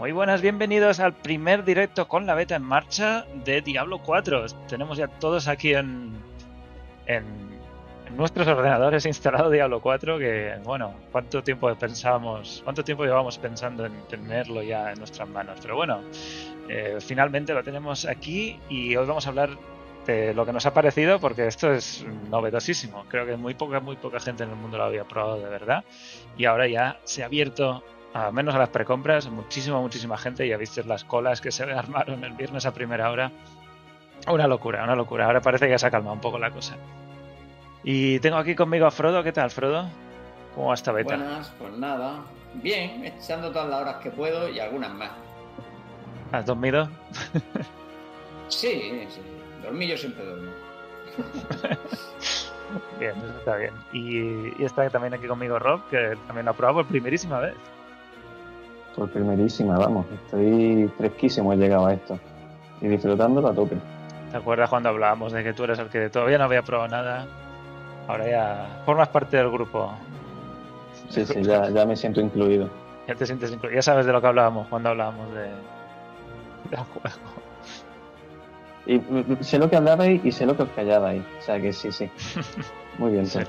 Muy buenas, bienvenidos al primer directo con la beta en marcha de Diablo 4. Tenemos ya todos aquí en, en, nuestros ordenadores instalado Diablo 4, que bueno, cuánto tiempo pensábamos, cuánto tiempo llevamos pensando en tenerlo ya en nuestras manos. Pero bueno, eh, finalmente lo tenemos aquí y hoy vamos a hablar de lo que nos ha parecido, porque esto es novedosísimo. Creo que muy poca, muy poca gente en el mundo lo había probado de verdad. Y ahora ya se ha abierto a menos a las precompras, muchísima, muchísima gente. Ya viste las colas que se armaron el viernes a primera hora. Una locura, una locura. Ahora parece que ya se ha calmado un poco la cosa. Y tengo aquí conmigo a Frodo. ¿Qué tal, Frodo? ¿Cómo va esta beta? Buenas, pues nada. Bien, echando todas las horas que puedo y algunas más. ¿Has dormido? sí, sí. Dormí yo siempre duermo. bien, eso está bien. Y, y, está también aquí conmigo Rob, que también lo ha probado por primerísima vez. Por primerísima, vamos. Estoy fresquísimo he llegado a esto. Y disfrutándolo a tope. ¿Te acuerdas cuando hablábamos de que tú eres el que todavía no había probado nada? Ahora ya formas parte del grupo. Sí, sí, ya, ya me siento incluido. Ya te sientes incluido. Ya sabes de lo que hablábamos cuando hablábamos de, del juego. Y mm, sé lo que hablabais y sé lo que os callabais. O sea que sí, sí. Muy bien, sí. Pues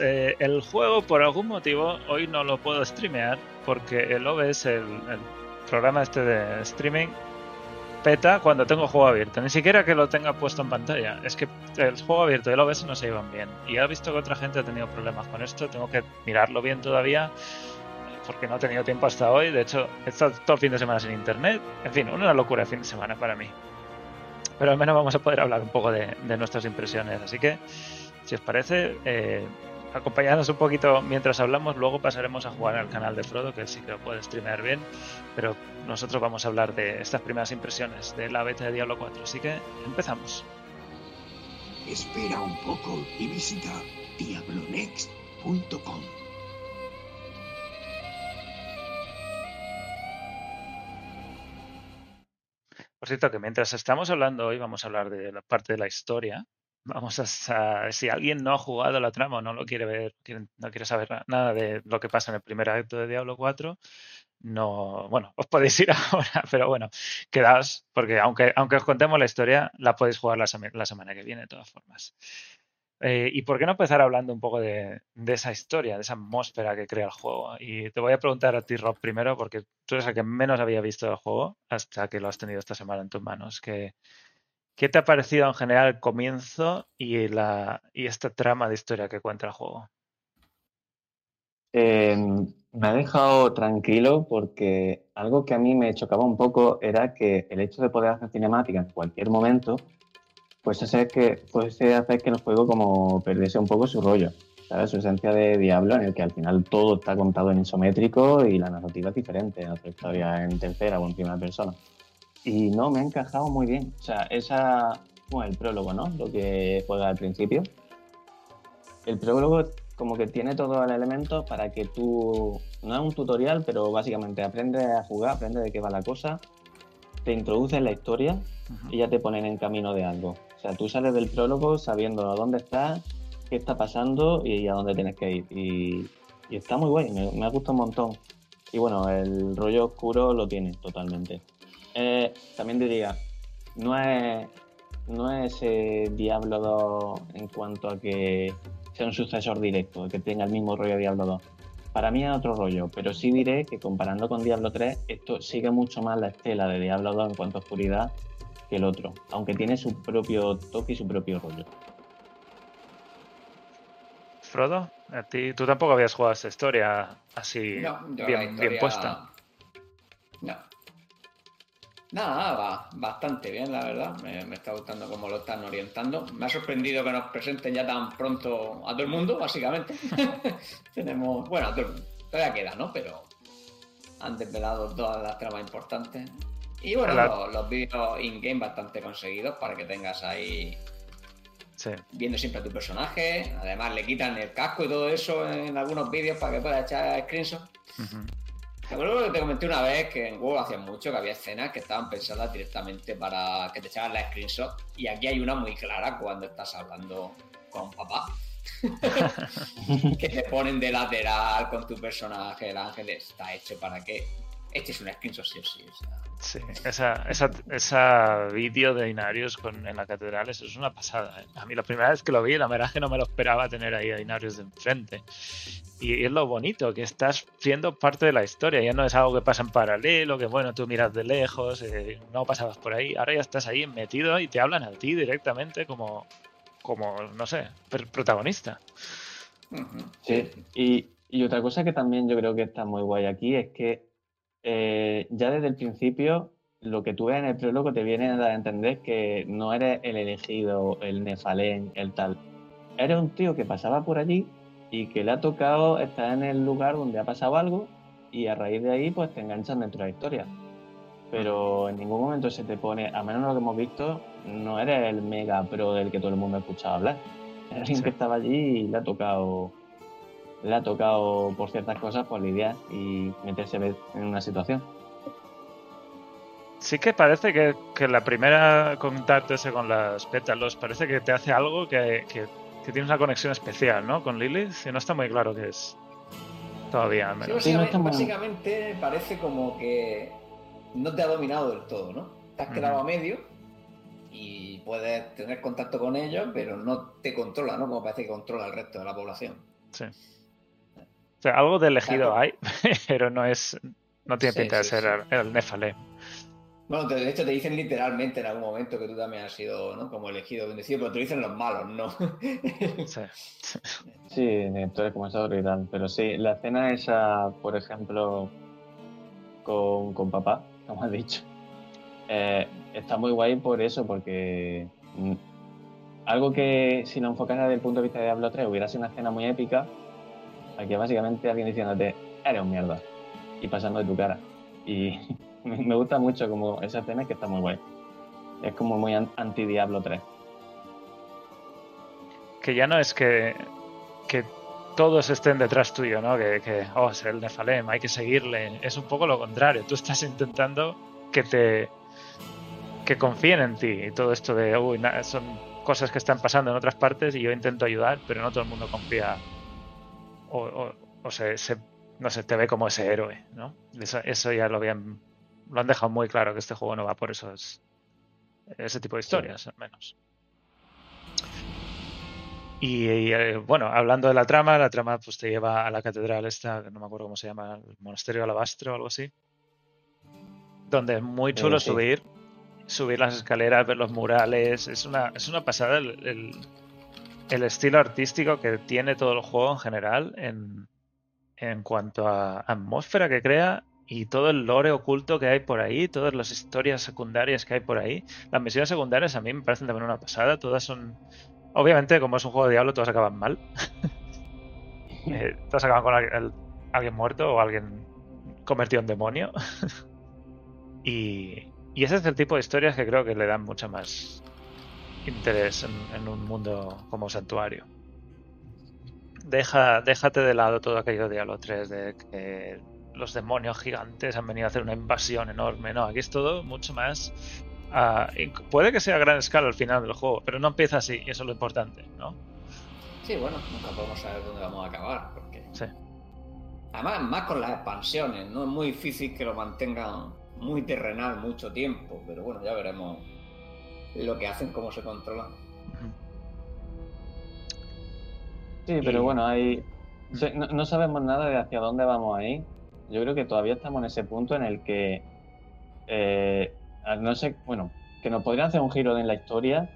eh, el juego, por algún motivo, hoy no lo puedo streamear porque el OBS, el, programa este de streaming, peta cuando tengo juego abierto. Ni siquiera que lo tenga puesto en pantalla. Es que el juego abierto y el OBS no se llevan bien. Y he visto que otra gente ha tenido problemas con esto. Tengo que mirarlo bien todavía porque no he tenido tiempo hasta hoy. De hecho, he estado todo el fin de semana sin internet. En fin, una locura el fin de semana para mí. Pero al menos vamos a poder hablar un poco de nuestras impresiones. Así que, si os parece, eh, acompañadnos un poquito mientras hablamos. Luego pasaremos a jugar al canal de Frodo, que sí que lo puede streamear bien. Pero nosotros vamos a hablar de estas primeras impresiones de la beta de Diablo 4. Así que empezamos. Espera un poco y visita diablonext.com. Por cierto, que mientras estamos hablando hoy, vamos a hablar de la parte de la historia. Vamos a, si alguien no ha jugado la trama o no lo quiere ver, no quiere saber nada de lo que pasa en el primer acto de Diablo 4, no, bueno, os podéis ir ahora, pero bueno, quedaos, porque aunque, aunque os contemos la historia, la podéis jugar la, la semana que viene de todas formas. Eh, ¿Y por qué no empezar hablando un poco de, de, esa historia, de esa atmósfera que crea el juego? Y te voy a preguntar a ti, Rob, primero, porque tú eres el que menos había visto el juego hasta que lo has tenido esta semana en tus manos. ¿Qué, qué te ha parecido en general el comienzo y, la, y esta trama de historia que cuenta el juego? Eh, me ha dejado tranquilo porque algo que a mí me chocaba un poco era que el hecho de poder hacer cinemática en cualquier momento pues hacer que, puede hacer que el juego como perdiese un poco su rollo, ¿sabes? Su esencia de Diablo, en el que al final todo está contado en isométrico y la narrativa es diferente, la historia en tercera o en primera persona. Y no, me ha encajado muy bien. O sea, esa, bueno, el prólogo, ¿no? Lo que juega al principio. El prólogo como que tiene todos los elementos para que tú, no es un tutorial, pero básicamente aprendes a jugar, aprendes de qué va la cosa, te introduces en la historia -huh. y ya te ponen en camino de algo. O sea, tú sales del prólogo sabiendo a dónde estás, qué está pasando y a dónde tienes que ir. Y, y está muy guay, me, me, ha gustado un montón. Y bueno, el rollo oscuro lo tiene totalmente. Eh, también diría, no es, no es eh, Diablo 2 en cuanto a que sea un sucesor directo, que tenga el mismo rollo de Diablo 2. Para mí es otro rollo, pero sí diré que comparando con Diablo 3, esto sigue mucho más la estela de Diablo 2 en cuanto a oscuridad que el otro, aunque tiene su propio toque y su propio rollo. Frodo, a ti, tú tampoco habías jugado esta historia así no, bien, historia... bien, puesta. No. Nada, va bastante bien, la verdad. Me, me, está gustando cómo lo están orientando. Me ha sorprendido que nos presenten ya tan pronto a todo el mundo, básicamente. Tenemos, bueno, a todo el mundo. Todavía queda, ¿no? Pero han desvelado todas las tramas importantes. Y bueno, la... los, los vídeos in-game bastante conseguidos para que tengas ahí sí. viendo siempre a tu personaje. Además, le quitan el casco y todo eso en algunos vídeos para que puedas echar screenshots. Uh -huh. Te acuerdo que te comenté una vez que en WoW hacía mucho que había escenas que estaban pensadas directamente para que te echaran la screenshot. Y aquí hay una muy clara cuando estás hablando con papá. que te ponen de lateral con tu personaje, el ángel, está hecho para que este es un screenshot sí o sí. O sea. Sí, esa, esa, esa vídeo de Inarius con, en la catedral, eso es una pasada. ¿eh? A mí la primera vez que lo vi, el homenaje no me lo esperaba tener ahí a Inarius de enfrente. Y es lo bonito, que estás siendo parte de la historia, ya no es algo que pasa en paralelo, que bueno, tú miras de lejos, eh, no pasabas por ahí, ahora ya estás ahí metido y te hablan a ti directamente como, como no sé, protagonista. Sí, y, y otra cosa que también yo creo que está muy guay aquí es que eh, ya desde el principio lo que tú ves en el prólogo te viene a dar a entender que no eres el elegido, el Nefalén, el tal. Eres un tío que pasaba por allí y que le ha tocado estar en el lugar donde ha pasado algo y a raíz de ahí pues te enganchan dentro de la historia. Pero en ningún momento se te pone, a menos lo que hemos visto, no eres el mega pro del que todo el mundo ha escuchado hablar. Eres alguien que estaba allí y le ha tocado le ha tocado por ciertas cosas pues lidiar y meterse en una situación. Sí que parece que, que la primera contacto ese con las pétalos parece que te hace algo que, que, que tienes una conexión especial, ¿no? Con Lilith y no está muy claro qué es. Todavía, al menos. Sí, básicamente, básicamente, parece como que no te ha dominado del todo, ¿no? Te has quedado a medio y puedes tener contacto con ellos, pero no te controla, ¿no? Como parece que controla el resto de la población. Sí. O sea, algo de elegido hay, pero no es. No tiene pinta de ser el Nefalem. Bueno, de hecho te dicen literalmente en algún momento que tú también has sido ¿no? como elegido, bendecido, pero te dicen los malos, ¿no? sí. sí, tú eres como esa y tal. Pero sí, la escena esa, por ejemplo, con, con papá, como has dicho, eh, está muy guay por eso, porque mm, algo que si lo enfocas desde el punto de vista de Diablo 3 hubiera sido una escena muy épica, Aquí básicamente alguien diciéndote, eres un mierda. Y pasando de tu cara. Y me gusta mucho como esa escena que está muy guay. Es como muy anti-Diablo 3. Que ya no es que, que todos estén detrás tuyo, ¿no? Que, oh, es el Nefalem, hay que seguirle. Es un poco lo contrario. Tú estás intentando que te que confíen en ti. Y todo esto de, uy, son cosas que están pasando en otras partes y yo intento ayudar, pero no todo el mundo confía o, o, se, no sé, te ve como ese héroe, ¿no? Eso, ya lo habían, lo han dejado muy claro que este juego no va por esos, ese tipo de historias, al menos. Y, eh, bueno, hablando de la trama, la trama pues te lleva a la catedral esta, no me acuerdo cómo se llama, el monasterio alabastro o algo así, donde es muy chulo subir, subir las escaleras, ver los murales, es una, es una pasada el el estilo artístico que tiene todo el juego en general en, en cuanto a atmósfera que crea y todo el lore oculto que hay por ahí, todas las historias secundarias que hay por ahí. Las misiones secundarias a mí me parecen también una pasada, todas son... Obviamente, como es un juego de diablo, todas acaban mal. eh, todas acaban con alguien, alguien muerto o alguien convertido en demonio. y, y ese es el tipo de historias que creo que le dan mucha más interés en, un mundo como santuario. Deja, déjate de lado todo aquello de Halo 3 de que los demonios gigantes han venido a hacer una invasión enorme. No, aquí es todo mucho más. Uh, puede que sea a gran escala al final del juego, pero no empieza así, y eso es lo importante, ¿no? Sí, bueno, nunca podemos saber dónde vamos a acabar. Porque... Sí. Además, más con las expansiones, ¿no? Es muy difícil que lo mantengan muy terrenal mucho tiempo, pero bueno, ya veremos lo que hacen, cómo se controlan. Sí, pero bueno, hay... No, sabemos nada de hacia dónde vamos ahí. Yo creo que todavía estamos en ese punto en el que, eh, no sé, bueno, que nos podrían hacer un giro en la historia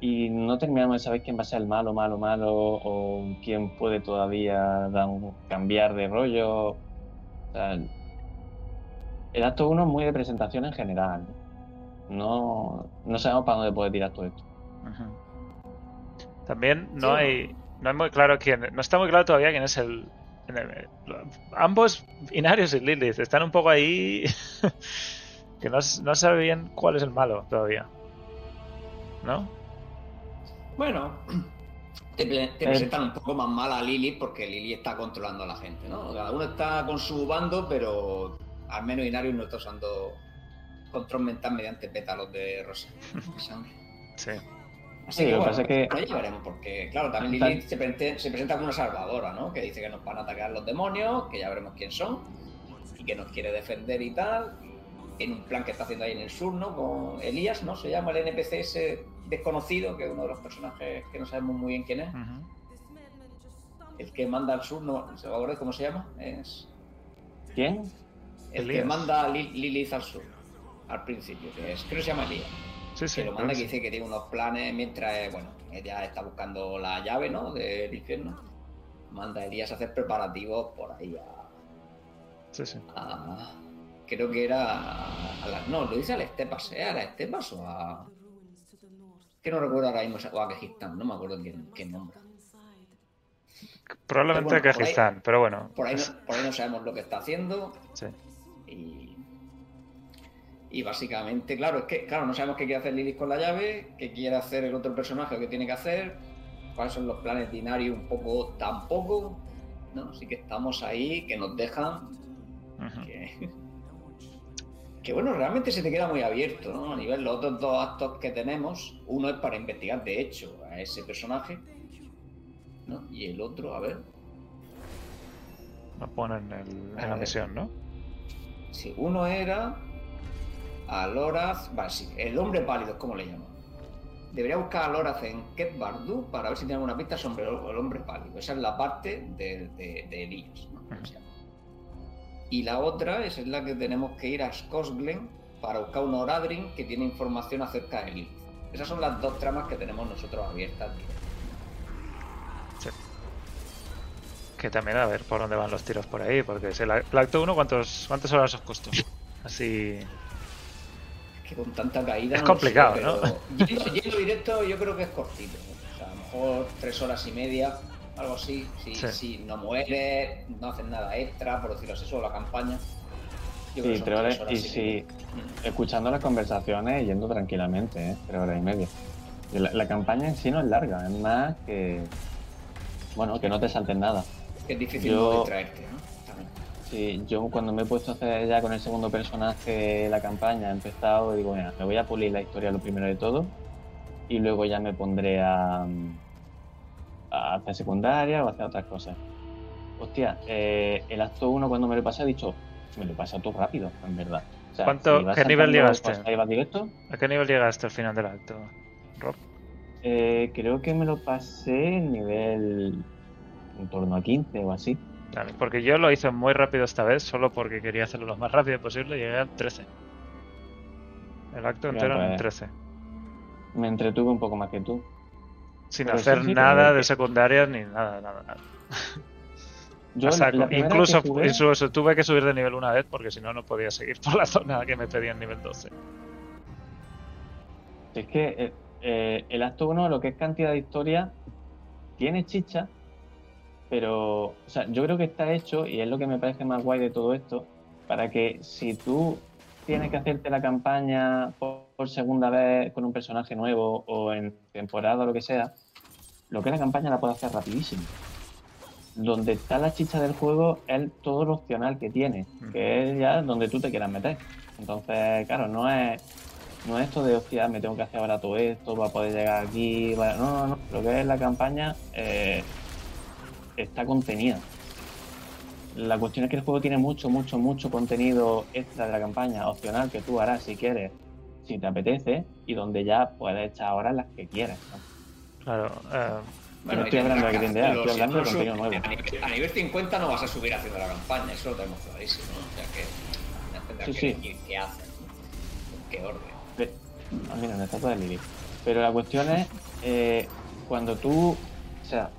y no terminamos de saber quién va a ser el malo, malo, malo, o quién puede todavía dar cambiar de rollo. O sea, el acto 1 es muy de presentación en general no, no sabemos para dónde puede tirar todo esto. También no hay no es muy claro quién, no está muy claro todavía quién es el, ambos Inarius y Lilith están un poco ahí que no, no sabe bien cuál es el malo todavía. ¿No? Bueno, te, te eh. presentan un poco más mal a Lilith porque Lilith está controlando a la gente, ¿no? Cada uno está con su bando, pero al menos Inarius no está usando control mental mediante pétalos de rosa. sí. Así Sí, que lo que bueno, pasa es que- ahí veremos, porque claro, también Tal- Lilith se, presenta- se presenta como una salvadora, ¿no? Que dice que nos van a atacar los demonios, que ya veremos quién son, y que nos quiere defender y tal, en un plan que está haciendo ahí en el sur, ¿no? Con Elías, ¿no? Se llama el NPC ese desconocido, que es uno de los personajes que no sabemos muy bien quién es. El que manda al sur, ¿no? ¿Se acuerda cómo se llama? Es ¿Quién? el Elías. que manda a Li- Lilith al sur, al principio, que es, creo que se llama Elías. Sí, sí. que lo manda que dice que tiene unos planes mientras, eh, bueno, ella está buscando la llave, ¿no? Del infierno. Manda a Elías a hacer preparativos por ahí a, Sí, sí. a- creo que era a, a no, lo dice a las estepas, ¿eh? A las estepas o a, que no recuerdo ahora mismo, o a Kajistán, no me acuerdo quién, quién nombra. Probablemente Pero bueno, por ahí- pero bueno. Por ahí, es- no, por ahí no sabemos lo que está haciendo sí. y, y básicamente, claro, es que claro, no sabemos qué quiere hacer Lilith con la llave, qué quiere hacer el otro personaje, o qué tiene que hacer, cuáles son los planes de Inari un poco tampoco, ¿no? Así que estamos ahí, que nos dejan que, que, bueno, realmente se te queda muy abierto, ¿no? A nivel los otros dos actos que tenemos, uno es para investigar de hecho a ese personaje, ¿no? Y el otro, a ver, Lo ponen en, el- en A la ver. misión, ¿no? si uno era a Loraz, vale, sí, el hombre pálido, ¿cómo le llaman? Debería buscar a Loraz en Ket Bardu para ver si tiene alguna pista sobre el hombre pálido. Esa es la parte de, de, de Elías, ¿no? Y la otra es en la que tenemos que ir a Skosglen para buscar un Oradrin que tiene información acerca de Lilith. Esas son las dos tramas que tenemos nosotros abiertas. Que también a ver por dónde van los tiros por ahí, porque si el, acto 1, ¿cuántos, ¿cuántos horas os costó? Así. Es que con tanta caída. Es no complicado, sé, ¿no? pero Yendo, yendo directo, yo creo que es cortito. O sea, a lo mejor tres horas y media, algo así. Si, Sí. si no mueres, no haces nada extra, por decirlo así, solo la campaña. Yo creo que Sí, tres horas. Y y si media. escuchando las conversaciones, yendo tranquilamente, ¿eh? Tres horas y media. La, la campaña en sí no es larga, es más que. Bueno, que no te saltes nada. Que es difícil yo- no distraerte, ¿no? Sí, yo cuando me he puesto a hacer ya con el segundo personaje la campaña, he empezado y digo, mira, me voy a pulir la historia lo primero de todo y luego ya me pondré a, a hacer secundaria o a hacer otras cosas. Hostia, eh, el acto 1 cuando me lo pasé he dicho, me lo pasa todo rápido, en verdad. O sea, ¿Cuánto- qué nivel llegaste? vas directo, ¿A qué nivel llegaste al final del acto, Rob? eh, creo que me lo pasé en nivel en torno a 15 o así. Porque yo lo hice muy rápido esta vez, solo porque quería hacerlo lo más rápido posible, llegué al 13. El acto entero en pues. 13. Me entretuve un poco más que tú. Sin Pero hacer sí, nada de secundarias ni nada, nada, nada. Yo jugué- incluso tuve que subir de nivel una vez porque si no, no podía seguir por la zona que me pedían nivel 12. Es que eh, eh, el acto 1, lo que es cantidad de historia, tiene chicha, pero o sea, yo creo que está hecho, y es lo que me parece más guay de todo esto, para que si tú tienes que hacerte la campaña por, por segunda vez con un personaje nuevo o en temporada o lo que sea, lo que es la campaña la puedes hacer rapidísimo. Donde está la chicha del juego es todo lo opcional que tiene, que es ya donde tú te quieras meter. Entonces, claro, no es no es esto de, hostia, me tengo que hacer ahora todo esto para poder llegar aquí. No, no, no. Lo que es la campaña eh, está contenida. La cuestión es que el juego tiene mucho, mucho, mucho contenido extra de la campaña, opcional, que tú harás si quieres, si te apetece, y donde ya puedes echar horas las que quieras. ¿no? Claro, eh, no estoy hablando de que estoy hablando de contenido nuevo. A nivel, a nivel 50 no vas a subir haciendo la campaña, eso lo tenemos clarísimo. ¿no? O sea que Sí, que sí. qué haces, ¿no? en qué orden. Ve- Ah, mira, una estatua de Lili. Pero la cuestión es, eh, cuando tú, o sea,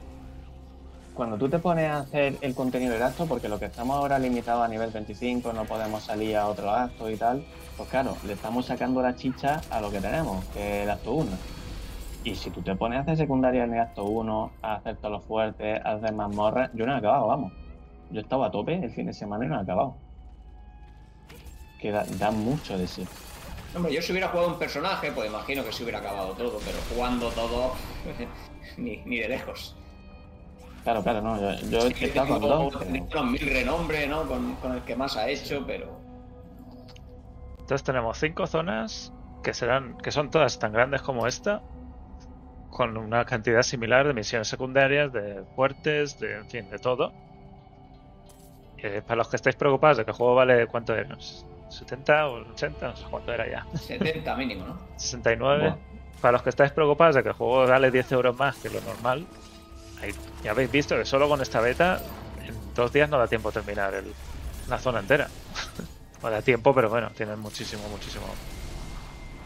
cuando tú te pones a hacer el contenido del acto, porque lo que estamos ahora limitado a nivel 25, no podemos salir a otro acto y tal, pues claro, le estamos sacando la chicha a lo que tenemos, que es el acto 1. Y si tú te pones a hacer secundaria en el acto 1, a hacer todos los fuertes, a hacer mazmorras, yo no he acabado, vamos. Yo estaba a tope el fin de semana y no he acabado. Que da, mucho de sí. Hombre, yo si hubiera jugado un personaje, pues imagino que se hubiera acabado todo, pero jugando todo, ni de lejos. Claro, claro, no. Yo, yo he Sí, estado con tengo- dos. pero- unos mil renombre, ¿no? Con, con el que más ha hecho, pero. entonces tenemos cinco zonas que serán, que son todas tan grandes como esta. con una cantidad similar de misiones secundarias, de fuertes, de, en fin, de todo. Eh, para los que estáis preocupados de que el juego vale, ¿cuánto era? ¿70 o 80? No sé cuánto era ya. 70 mínimo, ¿no? 69. Buah. Para los que estáis preocupados de que el juego vale 10 euros más que lo normal, ahí ya habéis visto que solo con esta beta en dos días no da tiempo a terminar el- la zona entera. no da tiempo, pero bueno, tienen muchísimo, muchísimo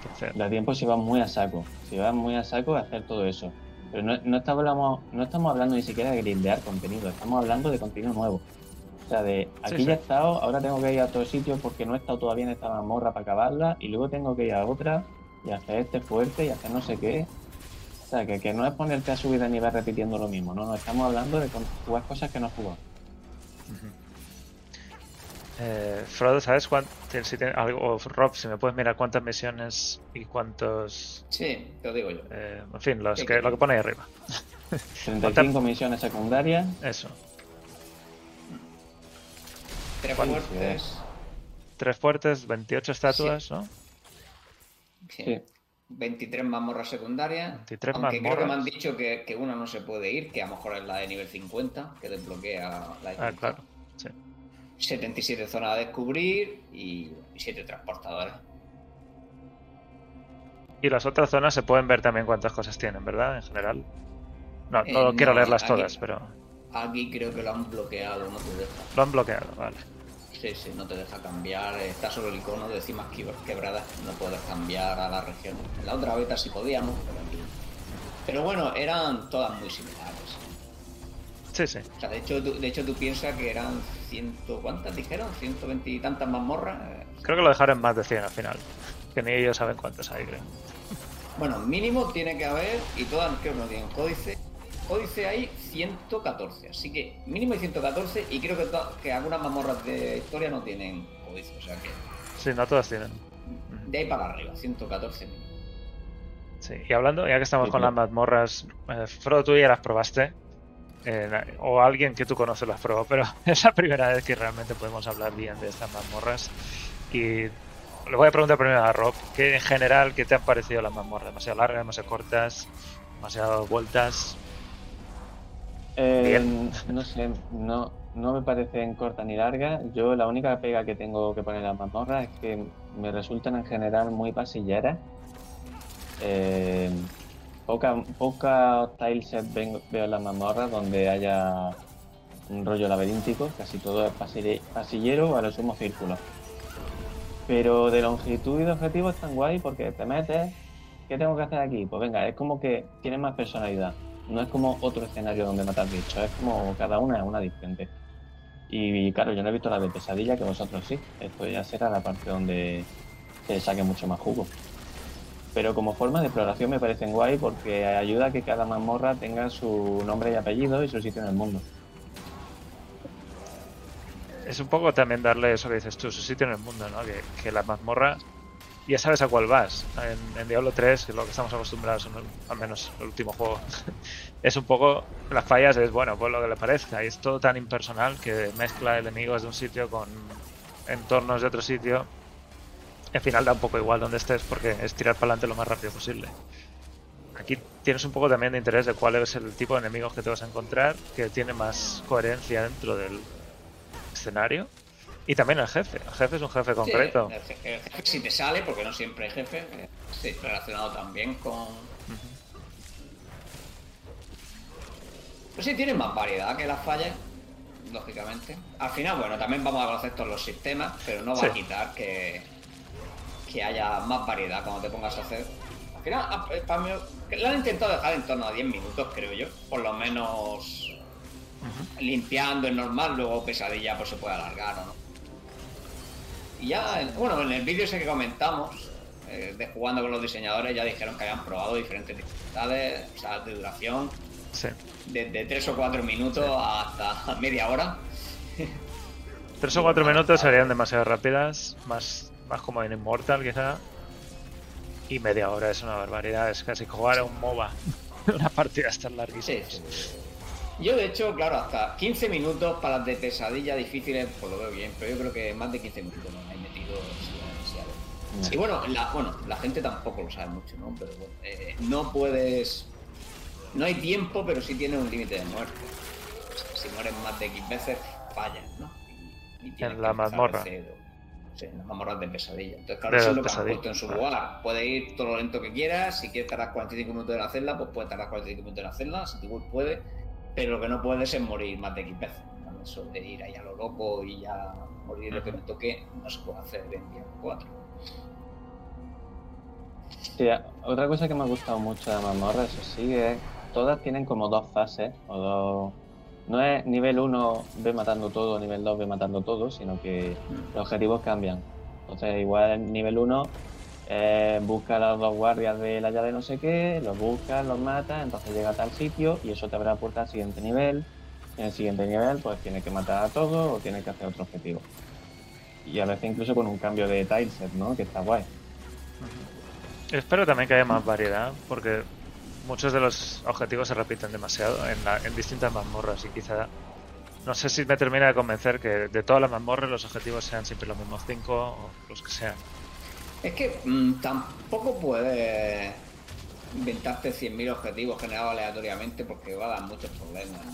que hacer. Da tiempo si vas muy a saco. Si vas muy a saco de hacer todo eso. Pero no, no, estamos, hablando- no estamos hablando ni siquiera de grindear contenido, estamos hablando de contenido nuevo. O sea, de aquí Sí, ya he sí. estado, ahora tengo que ir a otro sitio porque no he estado todavía en esta mazmorra para acabarla y luego tengo que ir a otra y hacer este fuerte y hacer no sé qué. O sea, que, que no es ponerte a subir de nivel repitiendo lo mismo, no, no, estamos hablando de jugar cosas que no has jugado. Eh, Frodo, ¿sabes cuánto? Si tiene algo, o Rob, si me puedes mirar cuántas misiones y cuántos. Sí, te lo digo yo. eh, en fin, los Sí, que, que- lo que pone ahí arriba. 35 misiones secundarias, Eso. Tres fuertes. Tres fuertes, 28 estatuas, ¿no? Sí. Sí. 23 mazmorras secundarias. 23 aunque creo que me han dicho que, que una no se puede ir, que a lo mejor es la de nivel 50, que desbloquea la Ah, dificultad. claro. Sí. 77 zonas a descubrir y 7 transportadores. Y las otras zonas se pueden ver también cuántas cosas tienen, ¿verdad? En general. No, Eh, no quiero no, leerlas aquí- todas, pero Aquí creo que lo han bloqueado, no te deja. lo han bloqueado, vale. Sí, sí, no te deja cambiar. Está solo el icono de cimas que- quebradas, no puedes cambiar a la región. En la otra beta sí podíamos, pero aquí. Pero bueno, eran todas muy similares. Sí, sí. O sea, de hecho, tú, de hecho tú piensas que eran ciento... ¿Cuántas dijeron? ¿120 y tantas mazmorras? Eh, Creo que lo dejaron más de 100 al final. Que ni ellos saben cuántas hay, creo. Bueno, mínimo tiene que haber, y todas creo que no tienen códice. Códice hay 114, así que mínimo hay 114 y creo que, que algunas mazmorras de historia no tienen códice, o sea que Sí, no todas tienen. de ahí para arriba, 114 mínimo. Sí, y hablando, ya que estamos Sí, con las mazmorras, eh, Frodo, tú ya las probaste. eh, o alguien que tú conoces las probó, pero es la primera vez que realmente podemos hablar bien de estas mazmorras. Y le voy a preguntar primero a Rob, ¿qué en general, qué te han parecido las mazmorras? ¿Demasiado largas, demasiado cortas, demasiado vueltas? Eh. No sé, no, no me parecen cortas ni largas. Yo la única pega que tengo que poner en las mazmorras es que me resultan en general muy pasilleras. Eh, poca, poca tileset veo en las mazmorras donde haya un rollo laberíntico, casi todo es pasille- pasillero o a lo sumo círculo. Pero de longitud y de objetivo están guay porque te metes, ¿qué tengo que hacer aquí? Pues venga, es como que tiene más personalidad. No es como otro escenario donde matar bichos, es como cada una es una diferente. Y claro, yo no he visto la de pesadilla que vosotros sí. Esto ya será la parte donde se saque mucho más jugo. Pero como forma de exploración me parecen guay porque ayuda a que cada mazmorra tenga su nombre y apellido y su sitio en el mundo. Es un poco también darle eso que dices tú, su sitio en el mundo, ¿no? Que, que la mazmorra ya sabes a cuál vas. En, en Diablo 3, que es lo que estamos acostumbrados, en el- al menos el último juego, es un poco. Las fallas es, bueno, pues lo que le parezca. Y es todo tan impersonal que mezcla enemigos de un sitio con entornos de otro sitio. Al final da un poco igual donde estés porque es tirar para adelante lo más rápido posible. Aquí tienes un poco también de interés de cuál es el tipo de enemigos que te vas a encontrar, que tiene más coherencia dentro del escenario. Y también el jefe. El jefe es un jefe concreto. Sí, el, je- el jefe si te sale, porque no siempre hay jefe. eh, Sí, relacionado también con. Pues sí, tiene más variedad que las fallas, lógicamente. Al final, bueno, también vamos a conocer todos los sistemas, pero no va Sí. a quitar que, que haya más variedad cuando te pongas a hacer. Al final, a- eh, para mí, lo han intentado dejar en torno a 10 minutos, creo yo. Por lo menos limpiando es normal, luego pesadilla pues se puede alargar o no. Y ya, en- bueno, en el vídeo ese que comentamos, eh, de jugando con los diseñadores, ya dijeron que habían probado diferentes dificultades, o sea, de duración, Sí. desde 3 o 4 minutos hasta media hora. Tres o cuatro minutos serían demasiado rápidas, más, más como en Immortal quizá. Y media hora es una barbaridad, es casi jugar a un MOBA. una partida tan larguísima. Sí, sí. Yo, de hecho, claro, hasta 15 minutos para las de pesadilla difíciles, pues lo veo bien, pero yo creo que más de 15 minutos no me he metido demasiado. Y bueno la, bueno, la gente tampoco lo sabe mucho, ¿no? Pero bueno, eh, no puedes no hay tiempo, pero sí tiene un límite de muerte. Si mueres más de X veces, fallas, ¿no? Y, y tienes En la mazmorra. Sí, en las mazmorras de pesadilla. Entonces, claro, De eso es lo que han pesadillas, puesto en su claro. lugar. Puedes ir todo lo lento que quieras. Si quieres tardar 45 minutos en hacerla, pues puedes tardar 45 minutos en hacerla. Si tu puede. Pero lo que no puedes es morir más de X veces. Eso de ir ahí a lo loco y ya morir lo que me toque, no se puede hacer en día 4. Sí, otra cosa que me ha gustado mucho de Mazmorra, eso sí, es todas tienen como dos fases, o dos... No es nivel 1 ve matando todo, nivel 2 ve matando todo, sino que los objetivos cambian. Entonces, igual en nivel 1 eh, busca a los dos guardias de la llave no sé qué, los buscas, los matas, entonces llega a tal sitio y eso te abre la puerta al siguiente nivel. En el siguiente nivel, pues tienes que matar a todos o tienes que hacer otro objetivo. Y a veces incluso con un cambio de tileset, ¿no? Que está guay. Espero también que haya más variedad, porque muchos de los objetivos se repiten demasiado en, la- en distintas mazmorras y quizá no sé si me termina de convencer que de todas las mazmorras los objetivos sean siempre los mismos cinco o los que sean. Es que mm, tampoco puedes inventarte 100.000 objetivos generados aleatoriamente porque va a dar muchos problemas. ¿no?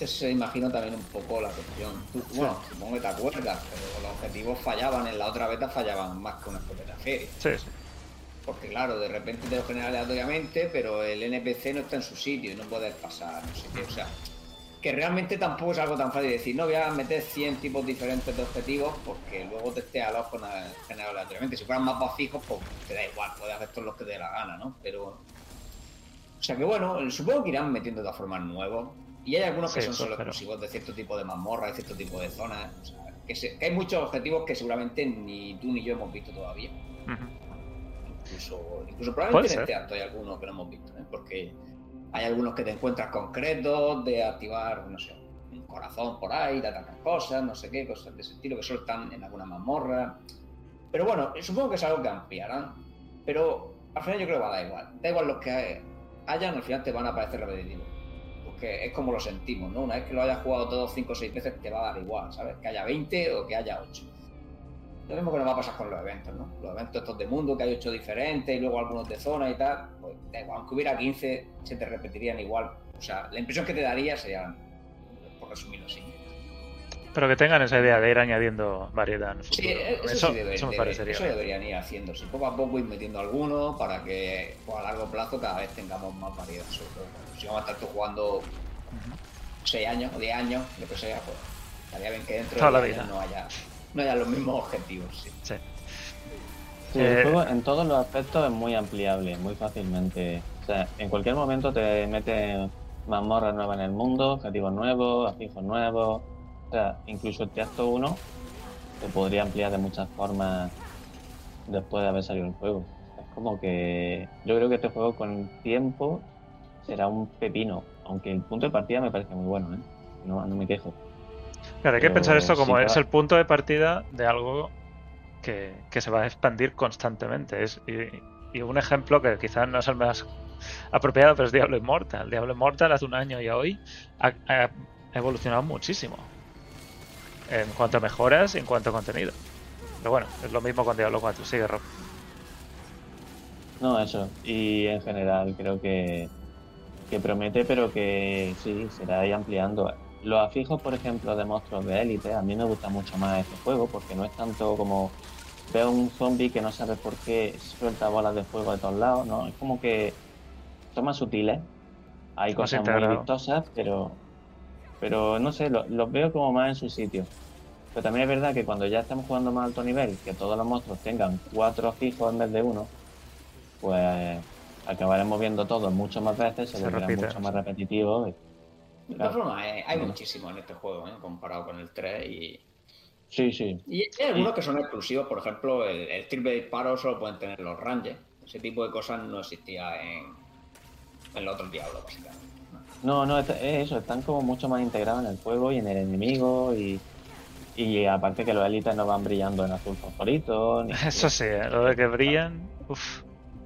Eso imagino también un poco la cuestión. Tú, bueno, supongo que te acuerdas, pero los objetivos fallaban, en la otra beta fallaban más que una escopeta feria. Sí, sí. Porque claro, de repente te lo genera aleatoriamente, pero el NPC no está en su sitio y no puedes pasar, no sé qué. O sea, que realmente tampoco es algo tan fácil de decir, no voy a meter 100 tipos diferentes de objetivos porque luego te esté a los con aleatoriamente. Si fueran más fijos, pues te da igual, puedes hacer todos los que te dé la gana, ¿no? Pero. O sea que bueno, supongo que irán metiendo de formas nuevos. Y hay algunos que Sí, son solo pero- exclusivos de cierto tipo de mazmorra, de cierto tipo de zonas. O sea, que, se- que hay muchos objetivos que seguramente ni tú ni yo hemos visto todavía. Incluso, incluso probablemente en este acto hay algunos que no hemos visto, ¿eh? porque hay algunos que te encuentras concretos de activar, no sé, un corazón por ahí, te atacan cosas, no sé qué, cosas de ese estilo que solo están en alguna mazmorra. Pero bueno, supongo que es algo que ampliarán, pero al final yo creo que va a dar igual. Da igual los que hayan, al final te van a parecer repetitivos. Porque es como lo sentimos, ¿no? Una vez que lo hayas jugado todos 5 o 6 veces, te va a dar igual, ¿sabes? Que haya 20 o que haya 8. Lo mismo que nos va a pasar con los eventos, ¿no? Los eventos estos de mundo que hay 8 diferentes y luego algunos de zona y tal, pues aunque hubiera 15, se te repetirían igual. O sea, la impresión que te daría sería, por resumirlo así. Pero que tengan esa idea de ir añadiendo variedad en el futuro. Sí, eso, eso, sí debe- eso me parecería. eso deberían ir haciendo. Si poco a poco ir metiendo algunos para que pues, a largo plazo cada vez tengamos más variedad. Sobre todo, si vamos a estar tú jugando 6 años o 10 años, lo que sea, pues estaría bien que dentro la de 10 vida. no haya, no haya los mismos objetivos. sí. Sí. Sí, Eh, el juego en todos los aspectos es muy ampliable, muy fácilmente. O sea, en cualquier momento te mete mazmorras nuevas en el mundo, objetivos nuevos, afijos nuevos. O sea, incluso el acto 1 se podría ampliar de muchas formas después de haber salido el juego. Es como que yo creo que este juego con tiempo será un pepino, aunque el punto de partida me parece muy bueno, ¿eh? No, no me quejo. Claro, hay que pensar esto como que es el punto de partida de algo que, que se va a expandir constantemente. Es, y, y un ejemplo que quizás no es el más apropiado, pero es Diablo Immortal. Diablo Immortal hace un año y a hoy ha, ha evolucionado muchísimo. En cuanto a mejoras y en cuanto a contenido. Pero bueno, es lo mismo con Diablo 4. Sigue Rob. No, eso. Y en general creo que, que promete, pero que sí, será ir ampliando. Los afijos, por ejemplo, de monstruos de élite, a mí me gusta mucho más este juego porque no es tanto como veo un zombie que no sabe por qué suelta bolas de fuego de todos lados, ¿no? Es como que son más sutiles. Hay cosas muy vistosas, pero, pero no sé, lo- los veo como más en su sitio. Pero también es verdad que cuando ya estamos jugando más alto nivel, que todos los monstruos tengan cuatro fijos en vez de uno, pues acabaremos viendo todos muchas más veces, se, Se volverán repite, mucho más sí. Formas, eh, hay muchísimo en este juego, ¿eh? comparado con el 3. Y, Sí, sí. y hay algunos que son exclusivos, por ejemplo, el, el triple disparo solo pueden tener los Rangers. Ese tipo de cosas no existía en, en los otros Diablos, básicamente. No, no, es es eso, están como mucho más integrados en el juego y en el enemigo y, y aparte que los élites no van brillando en azul fosforito. ni- Eso sí, ¿eh? lo de que brillan. Uf.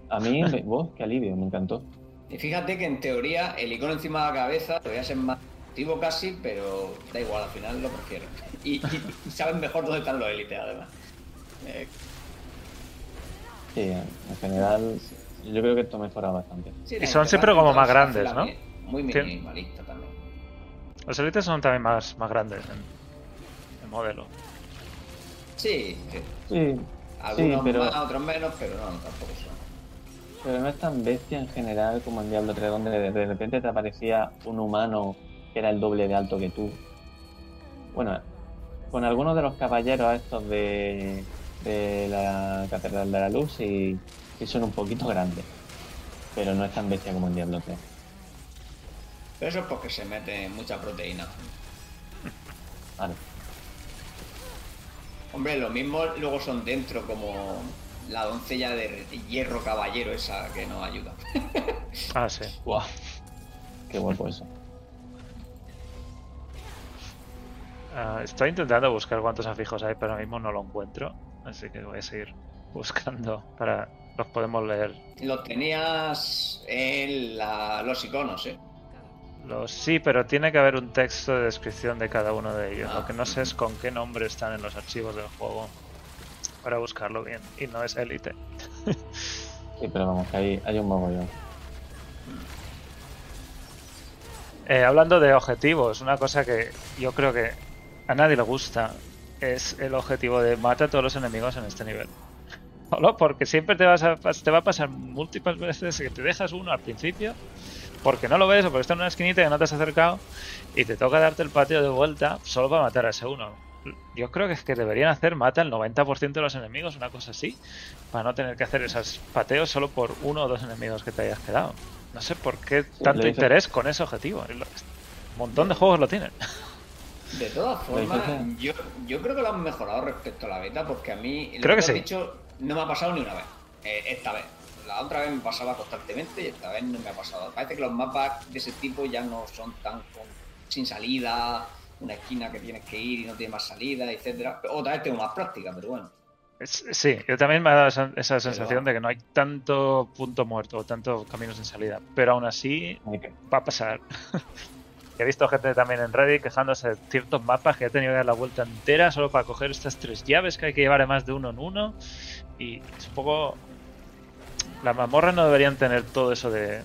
A mí, me- ¡wow! qué alivio, me encantó. Y fíjate que en teoría el icono encima de la cabeza debería ser más activo casi, pero da igual, al final lo prefiero. Y, saben mejor dónde están los élites, además. Eh, Sí, en general yo creo que esto mejora bastante. Sí, Y son siempre como más grandes, ¿no? Muy minimalista también. Los élites son también más, más grandes en, en modelo. Sí, sí. Sí, Algunos pero- más, otros menos, pero no, tampoco son. Pero no es tan bestia en general como en Diablo 3, donde de, de repente te aparecía un humano que era el doble de alto que tú. Bueno, con algunos de los caballeros estos de, de la Catedral de la Luz sí, sí son un poquito grandes, pero no es tan bestia como en Diablo 3. Pero eso es porque se mete mucha proteína. Vale. Hombre, lo mismo luego son dentro como la doncella de hierro caballero esa que nos ayuda. Ah, sí. Guau. Qué guapo eso. Ah, estoy intentando buscar cuántos afijos hay, pero ahora mismo no lo encuentro. Así que voy a seguir buscando para los podemos leer. Los tenías en la- los iconos, ¿eh? Los, sí, pero tiene que haber un texto de descripción de cada uno de ellos. Ah. Lo que no sé es con qué nombre están en los archivos del juego para buscarlo bien. Y no es élite. Sí, pero vamos, que hay, hay un mogollón. Eh, hablando de objetivos, una cosa que yo creo que a nadie le gusta es el objetivo de mata a todos los enemigos en este nivel. Solo porque siempre te, vas a, te va a pasar múltiples veces que te dejas uno al principio porque no lo ves o porque está en una esquinita que no te has acercado y te toca darte el pateo de vuelta solo para matar a ese uno. Yo creo que es que deberían hacer mata el 90% de los enemigos, una cosa así, para no tener que hacer esos pateos solo por uno o dos enemigos que te hayas quedado. No sé por qué tanto interés con ese objetivo. Un montón de juegos lo tienen. De todas formas, yo, yo creo que lo han mejorado respecto a la beta, porque a mí, lo Creo que has sí. dicho, no me ha pasado ni una vez. Eh, esta vez. La otra vez me pasaba constantemente y esta vez no me ha pasado. Parece que los mapas de ese tipo ya no son tan con- sin salida, una esquina que tienes que ir y no tiene más salida, etcétera. Otra vez tengo más práctica, pero bueno. Sí, yo también me ha dado esa, esa sensación de que no hay tanto punto muerto o tanto camino sin salida. Pero aún así va a pasar. He visto gente también en Reddit quejándose de ciertos mapas que ha tenido que dar la vuelta entera solo para coger estas tres llaves que hay que llevar además de uno en uno. Y es un poco. Las mazmorras no deberían tener todo eso de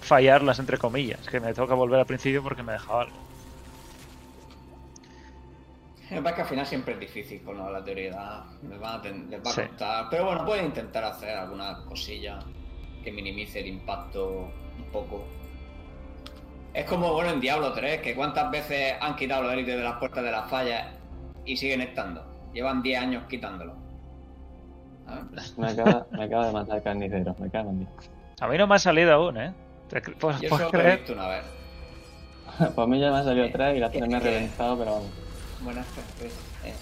fallarlas entre comillas, que me toca volver al principio porque me dejaba algo. Lo que pasa es que al final siempre es difícil con la aleatoriedad. Les, van a ten- les va a Sí. costar. Pero bueno, pueden intentar hacer alguna cosilla que minimice el impacto un poco. Es como, bueno, en Diablo 3, que cuántas veces han quitado los élites de las puertas de las fallas y siguen estando. Llevan 10 años quitándolo. ¿Sabes? Me acaba, me acaba de matar carnicero, me cago en Dios. A mí no me ha salido aún, ¿eh? ¿Te cre- ¿Puedes, Yo solo lo he creer? visto una vez. Pues a mí ya me ha salido atrás y la ¿Qué- me ha qué? reventado, pero vamos. Buenas tardes. Eh,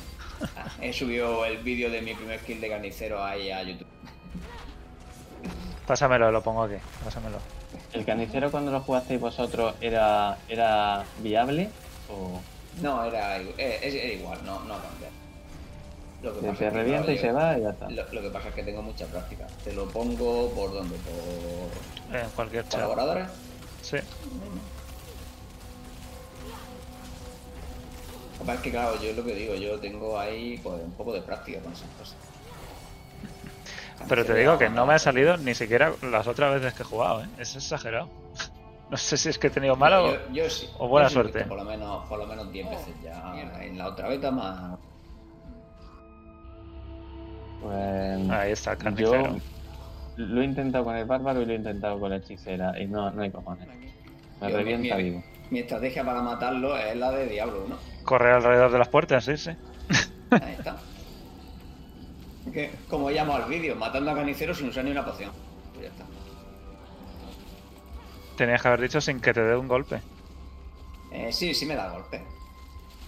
He subido el vídeo de mi primer kill de carnicero ahí a YouTube. Pásamelo, lo pongo aquí. Pásamelo. ¿El carnicero cuando lo jugasteis vosotros era, era viable? ¿O No, era, eh, era igual, no, no cambia. Lo que se, pasa se es que, revienta y se va y ya está? Lo, lo que pasa es que tengo mucha práctica. Te lo pongo por donde, por En cualquier chat. colaboradores. Sí. Es que, claro, yo es lo que digo, yo tengo ahí pues, un poco de práctica con esas cosas. Pero te digo que no me ha salido ni siquiera las otras veces que he jugado, ¿eh? Es exagerado. No sé si es que he tenido mala o... Yo, yo sí, o buena yo sí suerte. Por lo menos, por lo menos 10 veces ya. En la otra beta más. Pues, Ahí está el yo carnicero. lo he intentado con el bárbaro y lo he intentado con la hechicera y no, no hay cojones. Me revienta mi- vivo. Mi estrategia para matarlo es la de Diablo 1. Correr alrededor de las puertas, sí, sí. Ahí está. Que, como llamo al vídeo, matando a carnicero sin usar ni una poción. Pues ya está. Tenías que haber dicho sin que te dé un golpe. Eh, sí, sí me da golpe.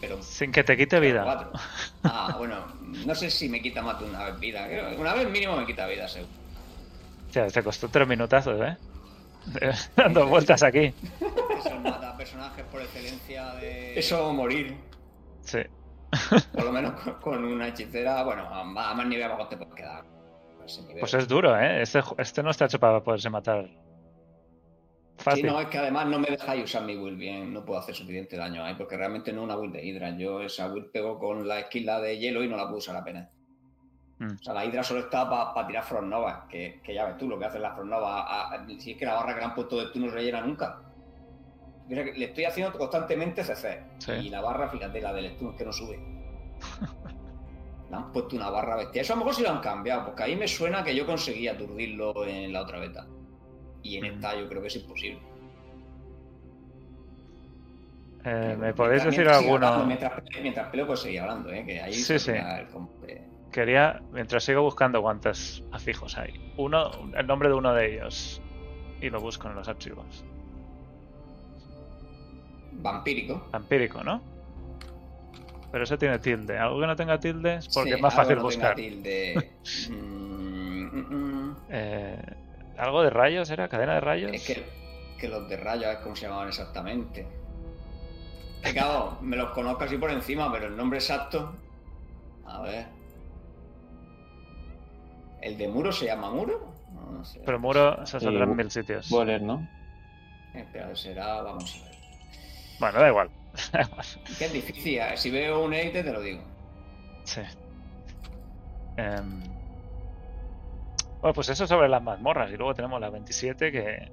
Pero. Sin que te quite vida. cuatro. Ah, bueno, no sé si me quita más de una vez vida. Creo una vez mínimo me quita vida, seguro. Hostia, te costó tres minutazos, ¿eh? Dando vueltas aquí. Eso mata personajes por excelencia de. Eso o morir. Sí. Por lo menos con- con una hechicera, bueno, a más, nivel abajo te puedes quedar. Pues es duro, ¿eh? Este, este no está hecho para poderse matar. Sí, Fácil. no, es que además no me dejáis usar mi build bien, no puedo hacer suficiente daño ahí, porque realmente no es una build de Hydra. Yo esa build pego con la esquila de hielo y no la puedo usar apenas. Mm. O sea, la hidra solo está para tirar Frostnova, que, que ya ves tú lo que hace la Frostnova. si es que la barra que le han puesto de tú no se rellena nunca. Le estoy haciendo constantemente CC. Sí. Y la barra, fíjate, la del stun que no sube. le han puesto una barra bestia. Eso a lo mejor sí lo han cambiado, porque ahí me suena que yo conseguí aturdirlo en la otra beta. Y en Mm. esta yo creo que es imposible. Eh, ¿Me podéis decir alguno? hablando, Mientras, mientras peleo, pues seguir hablando, ¿eh? Que ahí Sí, sí. el. Quería, mientras sigo buscando cuántos afijos hay. Uno, el nombre de uno de ellos. Y lo busco en los archivos. Vampírico. Vampírico, ¿no? Pero eso tiene tilde. Algo que no tenga tilde es porque Sí, es más algo fácil no tenga buscar. tilde. Mm, mm, mm. Eh, ¿Algo de rayos era? ¿Cadena de rayos? Es que, que los de rayos es como se llamaban exactamente. Que claro, me los conozco así por encima, pero el nombre exacto. A ver. ¿El de muro se llama muro? No, no sé. Pero muro se saldrá en mil sitios. Boiler, ¿no? Espera, será. Vamos a ver. Bueno, da igual. Es difícil. eh, Si veo un edit, te lo digo. Sí. Em, Bueno, pues eso sobre las mazmorras. Y luego tenemos las 27 que,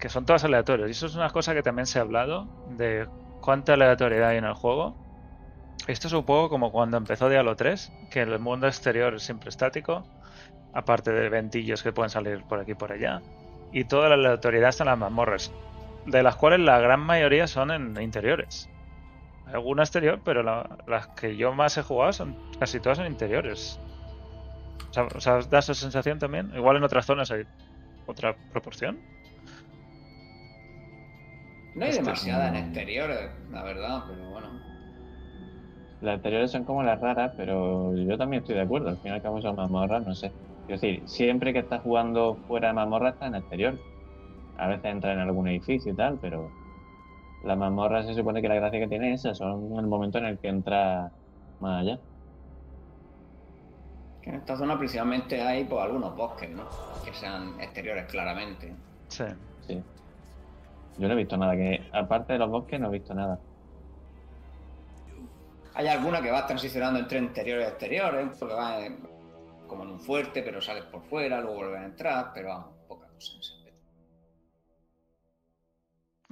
que son todas aleatorias. Y eso es una cosa que también se ha hablado de cuánta aleatoriedad hay en el juego. Esto es un poco como cuando empezó Diablo 3, que el mundo exterior es siempre estático, aparte de ventillos que pueden salir por aquí y por allá. Y toda la aleatoriedad está en las mazmorras, de las cuales la gran mayoría son en interiores. Hay Alguna exterior, pero la- las que yo más he jugado son casi todas en interiores. O sea, o sea, ¿os da esa sensación también? Igual en otras zonas hay otra proporción. No hay Este- demasiada en exteriores, la verdad, pero bueno. Las anteriores son como las raras, pero yo también estoy de acuerdo. Al fin y al cabo son mazmorras, no sé. Es decir, siempre que estás jugando fuera de mazmorra estás en exterior. A veces entra en algún edificio y tal, pero las mazmorras se supone que la gracia que tiene es esa, son el momento en el que entra más allá. Que en esta zona principalmente hay pues, algunos bosques, ¿no? Que sean exteriores claramente. Sí. Sí. Yo no he visto nada que, aparte de los bosques, no he visto nada. Hay alguna que vas transicionando entre interiores y exteriores, porque vas en- como en un fuerte, pero sales por fuera, luego vuelves a entrar, pero vamos, poca cosa.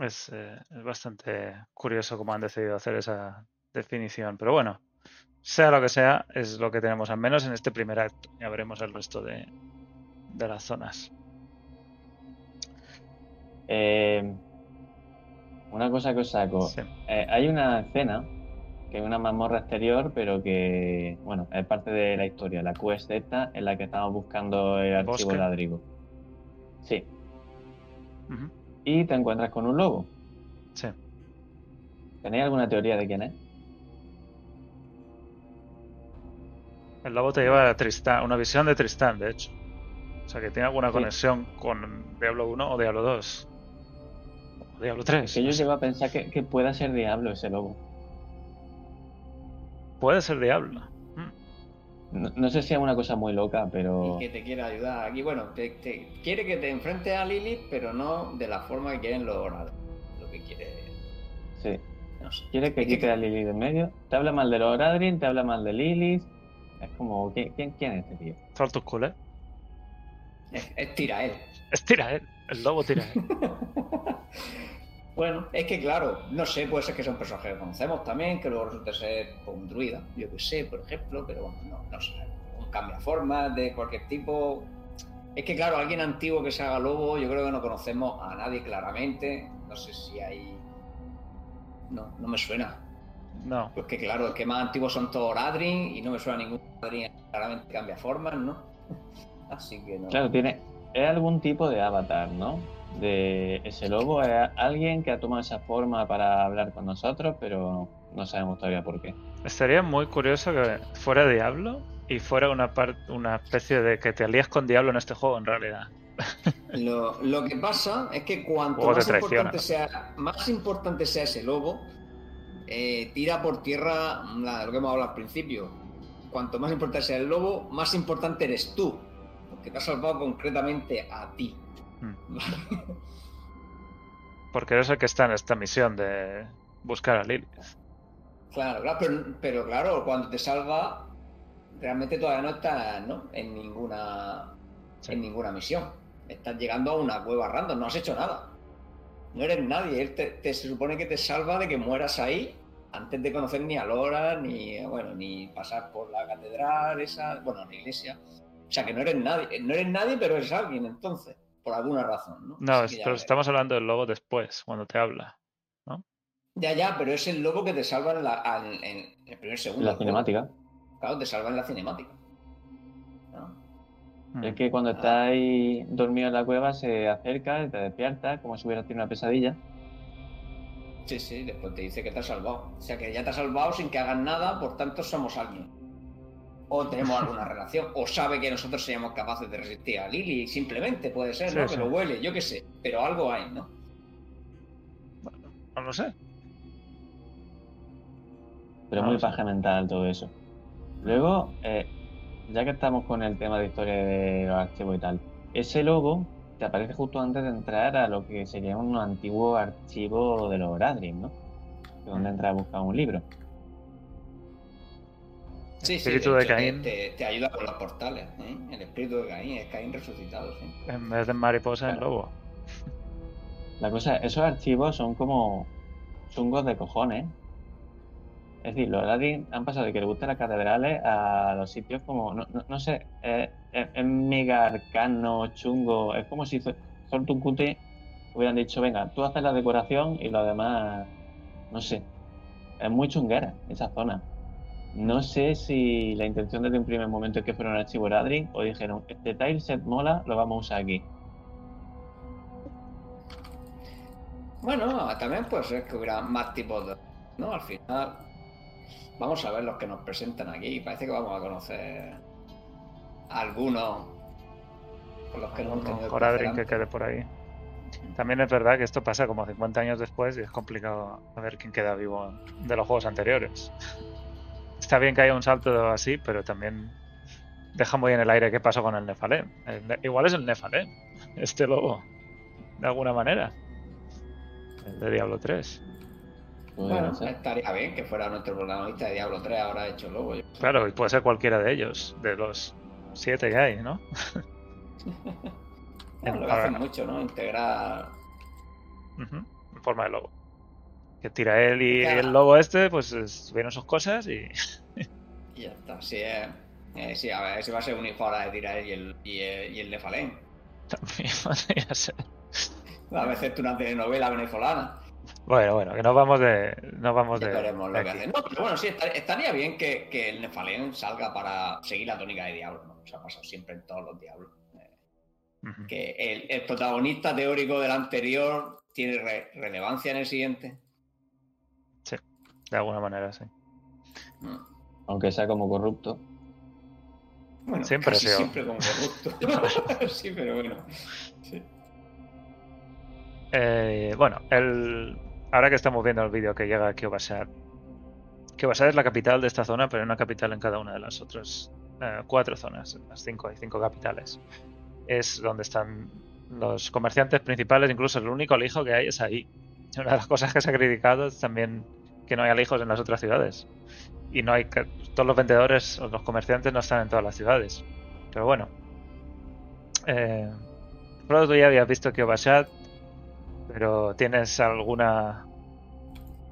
Es, eh, es bastante curioso cómo han decidido hacer esa definición. Pero bueno, sea lo que sea, es lo que tenemos al menos en este primer acto. Ya veremos el resto de, de las zonas. Eh, una cosa que os saco. Sí. Eh, hay una escena que es una mazmorra exterior, pero que, bueno, es parte de la historia, la quest esta en la que estamos buscando el archivo ¿Bosque? ladrigo. Sí. Ujú, Y te encuentras con un lobo. sí. ¿Tenéis alguna teoría de quién es? El lobo te lleva a Tristán, una visión de Tristán, de hecho. O sea que tiene alguna Sí. conexión con Diablo 1 o Diablo 2. O Diablo 3. Es que yo llego a pensar que, que pueda ser diablo ese lobo. Puede ser Diablo. No, no sé si es una cosa muy loca, pero Y que te quiere ayudar. Aquí, bueno, te, te- quiere que te enfrentes a Lilith, pero no de la forma que quieren los Horadrim. Lo que quiere. sí. No sé. Quiere que quite a Lilith en medio. Te habla mal de los Oradrin, te habla mal de Lilith. Es como, ¿quién, quién, quién es este tío? Saltus cool, ¿eh? Es, es tira él. Es tira él. El lobo tira él. Bueno, es que claro, no sé, puede ser que sea un personaje que conocemos también, que luego resulte ser pues, un druida, yo que sé, por ejemplo, pero bueno, no, no sé. Un cambiaformas de cualquier tipo. Es que claro, alguien antiguo que se haga lobo, yo creo que no conocemos a nadie claramente. No sé si hay. No, no me suena. No. Pues que claro, es que más antiguos son todos Oradrin y no me suena ningún Oradrin que claramente cambia formas, ¿no? Así que no. Claro, tiene. Es algún tipo de avatar, ¿no? De ese lobo. Es alguien que ha tomado esa forma para hablar con nosotros, pero no sabemos todavía por qué. Estaría muy curioso que fuera Diablo y fuera una, par- una especie de que te alías con Diablo en este juego, en realidad. Lo, lo que pasa es que cuanto más importante, sea, más importante sea ese lobo, eh, tira por tierra la- lo que hemos hablado al principio. Cuanto más importante sea el lobo, más importante eres tú. Porque te ha salvado concretamente a ti. Mm. Porque eres el que está en esta misión de buscar a Lilith. Claro, claro, pero, pero claro, cuando te salva, realmente todavía no estás ¿no? en ninguna Sí. en ninguna misión. Estás llegando a una cueva random, no has hecho nada. No eres nadie. Él te, te- se supone que te salva de que mueras ahí antes de conocer ni a Lora, ni bueno, ni pasar por la catedral, esa, bueno, la iglesia. O sea que no eres nadie, no eres nadie, pero eres alguien entonces, por alguna razón, ¿no? No, pero estamos hablando del lobo después, cuando te habla. Ya, ya, pero es el lobo que te salva en, la, al- en el primer segundo. La del juego. cinemática. Claro, te salva en la cinemática. ¿no? Mm. Es que cuando estás ahí dormido en la cueva se acerca, te despierta, como si hubieras tenido una pesadilla. Sí, sí, después te dice que te ha salvado. O sea que ya te ha salvado sin que hagas nada, por tanto somos alguien. O tenemos alguna relación. O sabe que nosotros seamos capaces de resistir a Lily, simplemente puede ser, ¿no? Sí, Que lo huele, yo qué sé. Pero algo hay, ¿no? No lo sé. Pero Ah, muy paja mental todo eso. Luego, eh, ya que estamos con el tema de historia de los archivos y tal, ese logo te aparece justo antes de entrar a lo que sería un antiguo archivo de los Oradrim, ¿no? Donde entras a buscar un libro. Sí, Espíritu sí, de hecho, Caín. Te, te ayuda con los portales, ¿eh? El espíritu de Caín, es Caín resucitado, sí. En vez de mariposa, en Claro. lobo. La cosa, esos archivos son como chungos de cojones. Es decir, los Oradrim han pasado de que les gustan las catedrales a los sitios como, no, no- no sé, es, es- es mega arcano, chungo. Es como si Zortuncuti hubieran dicho, venga, tú haces la decoración y lo demás, no sé. Es muy chunguera esa zona. No sé si la intención desde un primer momento es que fuera un archivo Oradrim o dijeron, este tileset mola, lo vamos a usar aquí. Bueno, también puede ser que hubiera más tipos de... ¿no? Al final, vamos a ver los que nos presentan aquí. Parece que vamos a conocer a algunos con los que no hemos que quede por ahí. También es verdad que esto pasa como 50 años después y es complicado a ver quién queda vivo de los juegos anteriores. Está bien que haya un salto así, pero también deja muy en el aire qué pasó con el Nefalem. El Ne- Igual es el Nefalem, este lobo, de alguna manera. El de Diablo 3. Podría Bueno, estaría bien que fuera nuestro protagonista de Diablo 3 ahora hecho lobo. yo- Claro, y puede ser cualquiera de ellos, de los siete que hay, ¿no? Bueno, lo que hacen mucho, ¿no? Integrar... En forma de lobo. Que tira él y el lobo este, pues es- vieron sus cosas y Y ya está. Sí, eh, eh, sí, a ver, ese va a ser un hijo ahora de Tirael y el, y el, y el Nefalén. también podría ser. A veces tú una telenovela venezolana. Bueno, bueno, que no vamos de. No vamos Ya de. veremos lo de que hacen. No, pero bueno, sí, estar- estaría bien que, que el Nefalén salga para seguir la tónica de Diablo, ¿no? Eso ha pasado siempre en todos los Diablos. Eh. Que el, el protagonista teórico del anterior tiene re- relevancia en el siguiente. De alguna manera, sí. Mm. Aunque sea como corrupto. Bueno, Siempre casi como corrupto. sí, pero bueno. Sí. Eh, bueno, el... ahora que estamos viendo el vídeo que llega a Kiobasar. Kiobasar es la capital de esta zona, pero hay una capital en cada una de las otras eh, cuatro zonas. Las cinco hay cinco capitales. Es donde están los comerciantes principales, incluso el único alijo que hay es ahí. Una de las cosas que se ha criticado es también que no hay alijos en las otras ciudades. Y no hay todos los vendedores o los comerciantes no están en todas las ciudades. Pero bueno. Eh, tú ya habías visto Kiobashat, pero ¿tienes alguna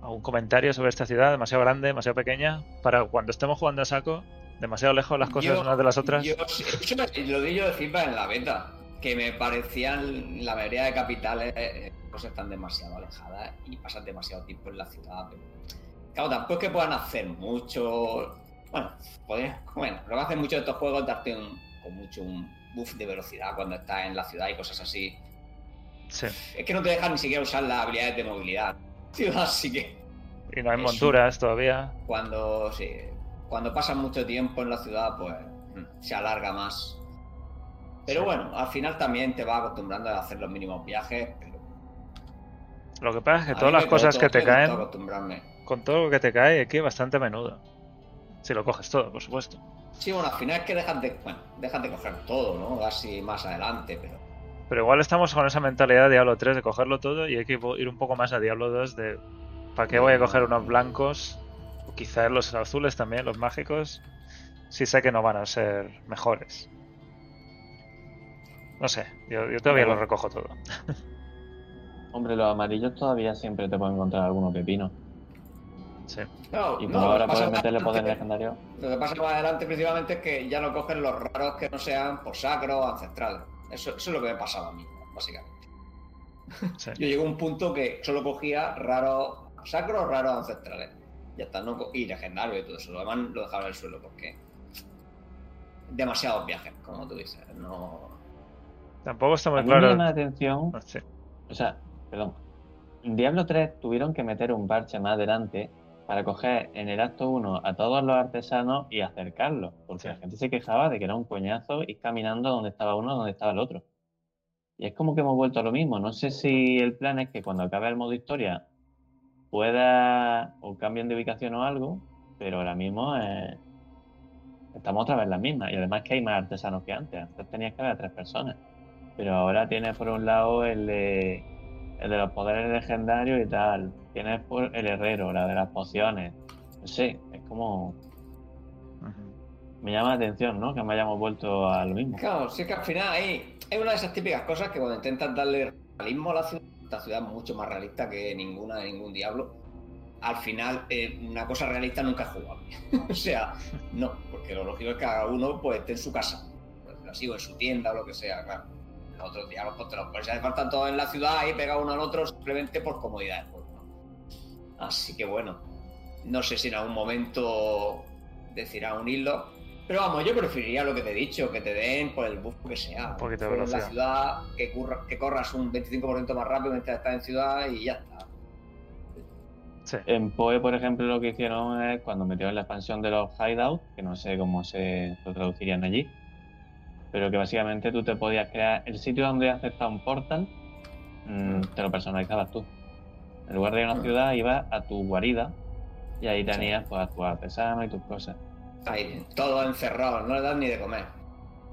algún comentario sobre esta ciudad? ¿Demasiado grande, demasiado pequeña? Para cuando estemos jugando a saco, demasiado lejos las cosas Yo- unas de las otras. Yo, me- lo di yo en la beta, que me parecían la mayoría de capitales eh, cosas están demasiado alejadas y pasan demasiado tiempo en la ciudad. pero- claro, tampoco es que puedan hacer mucho. Bueno, bueno, lo que hacen muchos de estos juegos es darte un, con mucho un buff de velocidad cuando estás en la ciudad y cosas así. Sí. Es que no te dejan ni siquiera usar las habilidades de movilidad. Ciudad, así que Y no hay monturas todavía. cuando sí, cuando pasas mucho tiempo en la ciudad, pues mm, se alarga más. Pero Sí. bueno, al final también te vas acostumbrando a hacer los mínimos viajes. Pero Lo que pasa es que a todas las cosas que te caen, acostumbrarme. Con todo lo que te cae aquí bastante a menudo. Si lo coges todo, por supuesto. Sí, bueno, al final es que dejas de, bueno, dejas de coger todo, ¿no? Así más adelante, pero Pero igual estamos con esa mentalidad de Diablo 3 de cogerlo todo y hay que ir un poco más a Diablo 2 de ¿para qué voy a coger unos blancos? O quizás los azules también, los mágicos. sí sé que no van a ser mejores. No sé, yo, yo todavía lo recojo todo. Hombre, los amarillos todavía siempre te pueden encontrar algunos pepinos. Sí. No, Y como lo ahora que pasa puedes meterle poder legendario. Lo que pasa más adelante principalmente es que ya no cogen los raros que no sean por sacro o ancestrales. Eso, eso es lo que me pasaba a mí, básicamente. Sí. Yo llegué a un punto que solo cogía raros sacros, raros ancestrales. Ya está, no y legendario y todo eso. Lo demás lo dejaba en el suelo porque demasiados viajes, como tú dices. No. Tampoco está muy mí me claro. llama la atención, No sé. o sea, perdón. En Diablo 3 tuvieron que meter un parche más adelante para coger en el acto 1 a todos los artesanos y acercarlos, porque Sí. la gente se quejaba de que era un coñazo ir caminando donde estaba uno, donde estaba el otro. Y es como que hemos vuelto a lo mismo. No sé si el plan es que cuando acabe el modo historia pueda o cambien de ubicación o algo, pero ahora mismo eh, estamos otra vez las mismas. Y además que hay más artesanos que antes. Antes tenías que haber a tres personas. Pero ahora tienes por un lado el de, el de los poderes legendarios y tal. Tienes por el herrero, la de las pociones. No sé, es como. Me llama la atención, ¿no? Que me hayamos vuelto a lo mismo. Claro, sí que al final hay, es una de esas típicas cosas que cuando intentas darle realismo a la ciudad, esta ciudad es mucho más realista que ninguna de ningún diablo. Al final, eh, una cosa realista nunca es jugable. o sea, no, porque lo lógico es que cada uno pues, esté en su casa, así, o en su tienda o lo que sea, claro. Los otros diablos, pues te los pones, hace falta todos en la ciudad y pegados uno al otro simplemente por comodidad del juego. ¿no? Así que bueno, no sé si en algún momento decidirán unirlo. Pero vamos, yo preferiría lo que te he dicho, que te den por el buff que sea. Un poquito de Fuera en la ciudad, que, curra- que corras un 25% más rápido mientras estás en ciudad y ya está. Sí. En Poe, por ejemplo, lo que hicieron es cuando metieron la expansión de los hideouts, que no sé cómo se lo traducirían allí, pero que básicamente tú te podías crear el sitio donde has aceptado un portal, mm, te lo personalizabas tú. En lugar de ir a una Mm. ciudad, ibas a tu guarida y ahí tenías pues, a tu artesano y tus cosas. Ahí, todo encerrado, no le das ni de comer.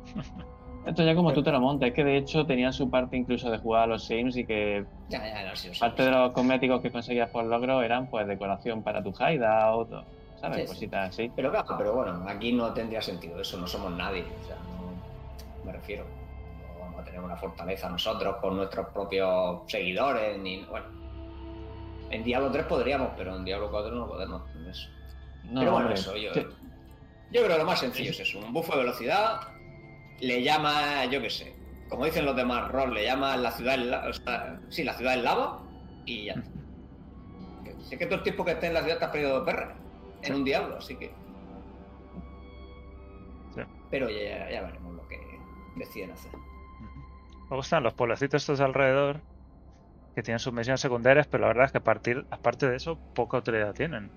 Esto ya como tú te lo montas, es que de hecho tenía su parte incluso de jugar a los Sims y que Ya, ya, parte de los cosméticos que conseguías por logro eran pues decoración para tu hideout, o, ¿sabes? Sí. Cositas así. Pero claro, pero bueno, aquí no tendría sentido eso, no somos nadie. O sea, no, me refiero. No vamos a tener una fortaleza nosotros con nuestros propios seguidores, ni. Bueno. En Diablo 3 podríamos, pero en Diablo 4 no podemos eso. No, pero bueno, hombre, eso, yo, yo creo que lo más sencillo es eso, un buffo de velocidad, le llama, yo qué sé, como dicen los demás roles, le llama la ciudad en lava, o sea, sí, la ciudad en lava y ya Sé que todo el tiempo que estés en la ciudad te has perdido de perra en un diablo, así que... Sí. Pero ya, ya- ya veremos deciden hacer. Me gustan los pueblecitos estos de alrededor que tienen sus misiones secundarias, pero la verdad es que a partir, aparte de eso, poca utilidad tienen.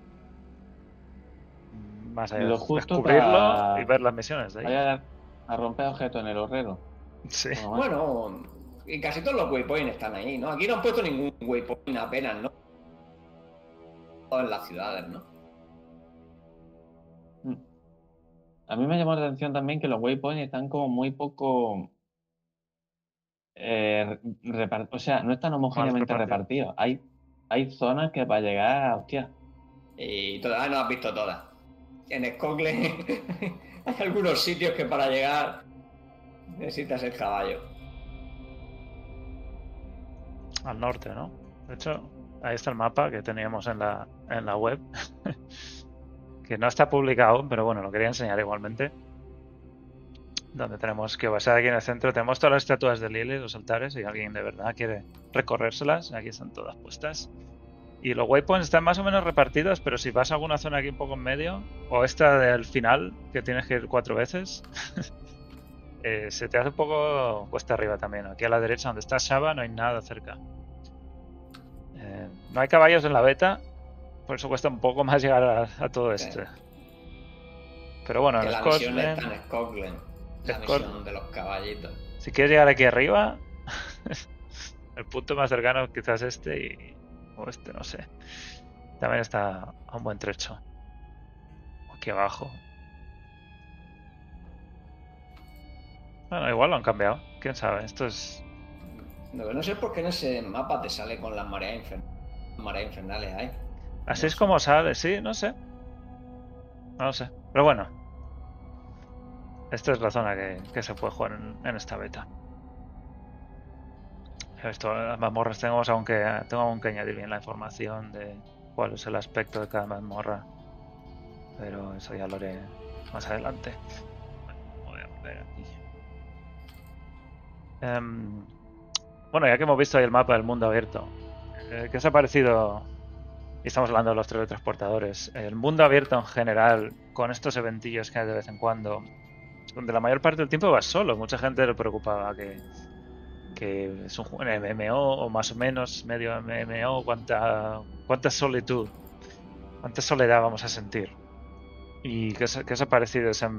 Más allá de descubrirlo para- y ver las misiones de ahí. Vaya a romper objetos en el horrero. Sí. Bueno, y casi todos los waypoints están ahí, ¿no? Aquí no han puesto ningún waypoint apenas, ¿no? Todas en las ciudades, ¿no? A mí me llamó la atención también que los waypoints están como muy poco. eh, o sea, no están homogéneamente repartidos. repartidos. Hay, hay zonas que para llegar, hostia. Y todavía no has visto todas. En Scogle hay algunos sitios que para llegar necesitas el caballo. Al norte, ¿no? De hecho, ahí está el mapa que teníamos en la, en la web. que no está publicado, pero bueno, lo quería enseñar igualmente. Donde tenemos que basar aquí en el centro, tenemos todas las estatuas de Lily, los altares, y alguien de verdad quiere recorrérselas, aquí están todas puestas. Y los waypoints están más o menos repartidos, pero si vas a alguna zona aquí un poco en medio, o esta del final, que tienes que ir cuatro veces, eh, se te hace un poco cuesta arriba también. Aquí a la derecha, donde está Shaba, no hay nada cerca. Eh, no hay caballos en la beta, por eso cuesta un poco más llegar a, a todo Sí. este. Pero bueno, en Scotland, está en Scotland. La Scotland. misión de los caballitos. si quieres llegar aquí arriba, el punto más cercano quizás este y, o este, no sé. También está a un buen trecho. Aquí abajo. Bueno, igual lo han cambiado. Quién sabe. Esto es. Que no sé por qué en ese mapa te sale con las mareas, mareas infernales ahí. Así es como sale, sí, no sé. No lo sé. Pero bueno. esta es la zona que, que se puede jugar en, en esta beta. Esto, las mazmorras tenemos aunque tengo aún que añadir bien la información de cuál es el aspecto de cada mazmorra. Pero eso ya lo haré más adelante. Bueno, voy a aquí. Em, bueno, ya que hemos visto ahí el mapa del mundo abierto, eh, ¿qué os ha parecido? Y estamos hablando de los teletransportadores. El mundo abierto en general, con estos eventillos que hay de vez en cuando, donde la mayor parte del tiempo vas solo. Mucha gente le preocupaba que, que es un MMO o más o menos medio MMO, cuánta, cuánta solitud, cuánta soledad vamos a sentir. ¿Y qué os, ha parecido esa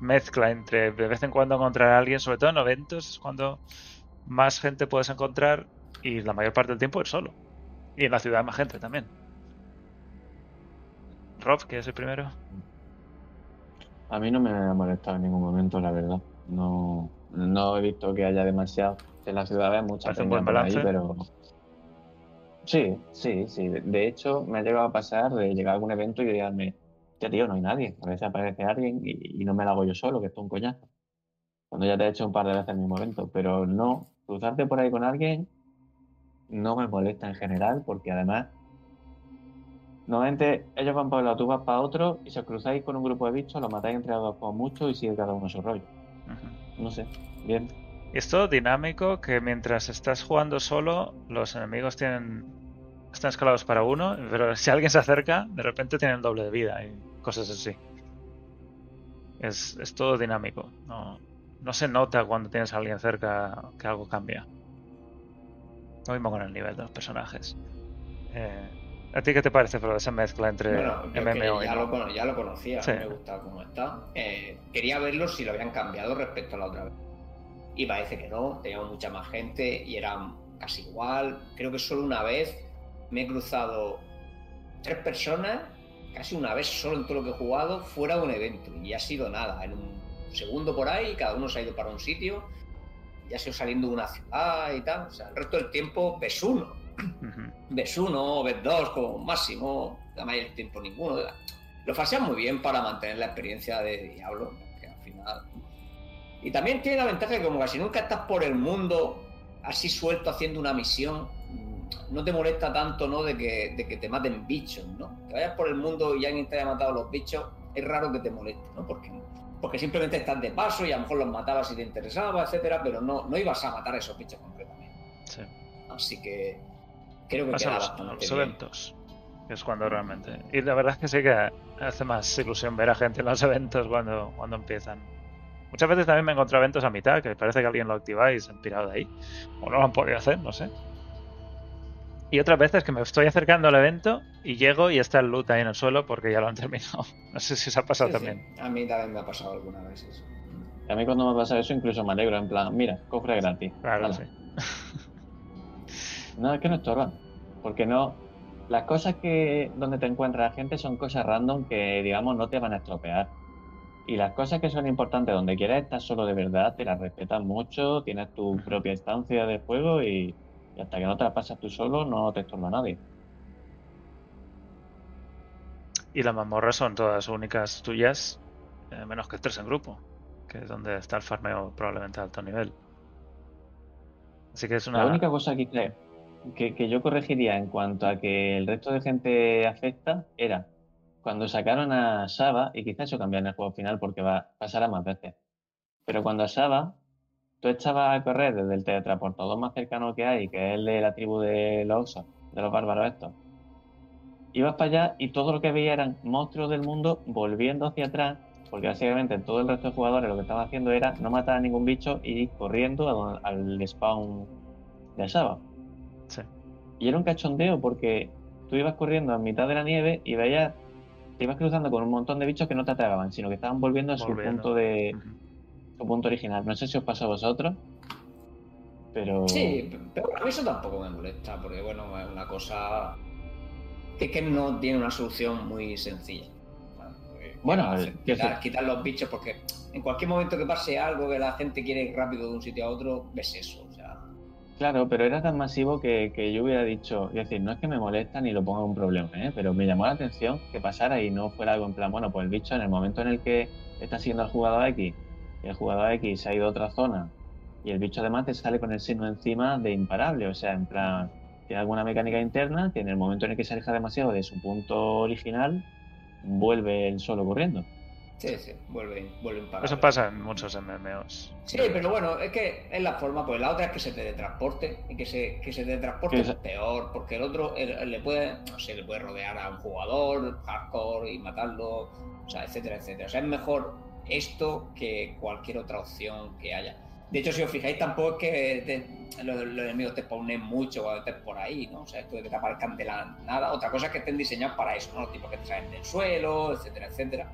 mezcla entre de vez en cuando encontrar a alguien, sobre todo en eventos, es cuando más gente puedes encontrar y la mayor parte del tiempo ir solo. Y en la ciudad más gente también. Rob, que es el primero. A mí no me ha molestado en ningún momento, la verdad. No, no he visto que haya demasiado. En la ciudad hay mucha por ahí, pero. Sí, sí, sí. De- hecho, me ha llegado a pasar de llegar a algún evento y dirme, ya tío, no hay nadie. A veces aparece alguien y, y no me la hago yo solo, que esto es un coñazo. Cuando ya te he hecho un par de veces el mismo evento. Pero no, cruzarte por ahí con alguien no me molesta en general, porque además. Normalmente ellos van por un lado, tú vas para otro y si os cruzáis con un grupo de bichos, lo matáis entre dos con mucho y sigue cada uno su rollo. No sé, bien. Y es todo dinámico que mientras estás jugando solo, los enemigos tienen están escalados para uno, pero si alguien se acerca, de repente tienen doble de vida y cosas así. Es, es todo dinámico. No, no se nota cuando tienes a alguien cerca que algo cambia. Lo mismo con el nivel de los personajes. Eh, ¿A ti qué te parece, Frodo, esa mezcla entre Bueno, MMO y ya, no? lo, ya lo conocía, Sí. me gusta cómo está. Eh, quería verlo si lo habían cambiado respecto a la otra vez. Y parece que no, teníamos mucha más gente y era casi igual. Creo que solo una vez me he cruzado tres personas, casi una vez solo en todo lo que he jugado, fuera de un evento. Y ha sido nada, en un segundo por ahí, cada uno se ha ido para un sitio, ya se saliendo de una ciudad y tal. O sea, el resto del tiempo ves uno ves uno, ves dos como máximo, la mayoría del tiempo ninguno. Lo fasean muy bien para mantener la experiencia de Diablo, que al final... Y también tiene la ventaja que como casi nunca estás por el mundo así suelto haciendo una misión, no te molesta tanto, ¿no? De que, de que te maten bichos, ¿no? Que vayas por el mundo y alguien te haya matado los bichos, es raro que te moleste, ¿no? Porque, porque simplemente estás de paso y a lo mejor los matabas si te interesaba, etcétera, pero no, no ibas a matar a esos bichos concretamente. Sí. Así que creo que queda bastante los bien. es cuando realmente. Y la verdad es que sí que hace más ilusión ver a gente en los eventos cuando, cuando empiezan. Muchas veces también me encontré eventos a mitad, que parece que alguien lo activa y se han pirado de ahí. O no lo han podido hacer, no sé. Y otras veces que me estoy acercando al evento y llego y está el loot ahí en el suelo porque ya lo han terminado. No sé si os ha pasado Sí, sí. también. A mí también me ha pasado alguna vez eso. A mí cuando me pasa eso incluso me alegro, en plan, mira, cofre gratis. Claro, Hala. sí. No, es que no estorban. Porque no. Las cosas que donde te encuentras la gente son cosas random que, digamos, no te van a estropear. Y las cosas que son importantes donde quieras estar solo de verdad, te las respetas mucho, tienes tu propia instancia de juego y, y hasta que no te la pasas tú solo no te estorba nadie. Y las mazmorras son todas únicas tuyas, eh, menos que tres en grupo, que es donde está el farmeo probablemente a alto nivel. Así que es una. La única cosa que, creo que, que yo corregiría en cuanto a que el resto de gente afecta era cuando sacaron a Saba, y quizás eso cambió en el juego final porque va, pasará más veces, pero cuando a Saba tú echabas a correr desde el teletransportador más cercano que hay, que es el de la tribu de los Oxos, de los bárbaros estos, ibas para allá y todo lo que veías eran monstruos del mundo volviendo hacia atrás, porque básicamente todo el resto de jugadores lo que estaban haciendo era no matar a ningún bicho y ir corriendo a al spawn de Saba. Sí. Y era un cachondeo porque tú ibas corriendo en mitad de la nieve y veías, te ibas cruzando con un montón de bichos que no te atacaban, sino que estaban volviendo a su Volviendo. punto de. Su punto original. No sé si os pasa a vosotros, pero Sí, pero a mí eso tampoco me molesta, porque bueno, es una cosa que, que no tiene una solución muy sencilla. Bueno, eh, quitar, quitar los bichos, porque en cualquier momento que pase algo, que la gente quiere ir rápido de un sitio a otro, ves eso. O sea, Claro, pero era tan masivo que, que yo hubiera dicho, es decir, no es que me molesta ni lo ponga un problema, ¿eh? pero me llamó la atención que pasara y no fuera algo en plan, bueno, pues el bicho en el momento en el que está siguiendo al jugador X, y el jugador X se ha ido a otra zona y el bicho además te sale con el signo encima de imparable, o sea, en plan, tiene alguna mecánica interna que en el momento en el que se aleja demasiado de su punto original, vuelve el solo corriendo. Sí, sí, vuelve, vuelve imparable. Eso pasa en muchos MMOs. Sí, pero bueno, es que es la forma, pues la otra es que se teletransporte y que se, que se teletransporte es peor, porque el otro el- le puede, no sé, le puede rodear a un jugador hardcore y matarlo, o sea, etcétera, etcétera. O sea, es mejor esto que cualquier otra opción que haya. De hecho, si os fijáis, tampoco es que te- los, los enemigos te spawnen mucho cuando estés por ahí, ¿no? O sea, esto de que te aparezcan de la nada. Otra cosa es que estén diseñados para eso, ¿no? Tipo que te salen del suelo, etcétera, etcétera.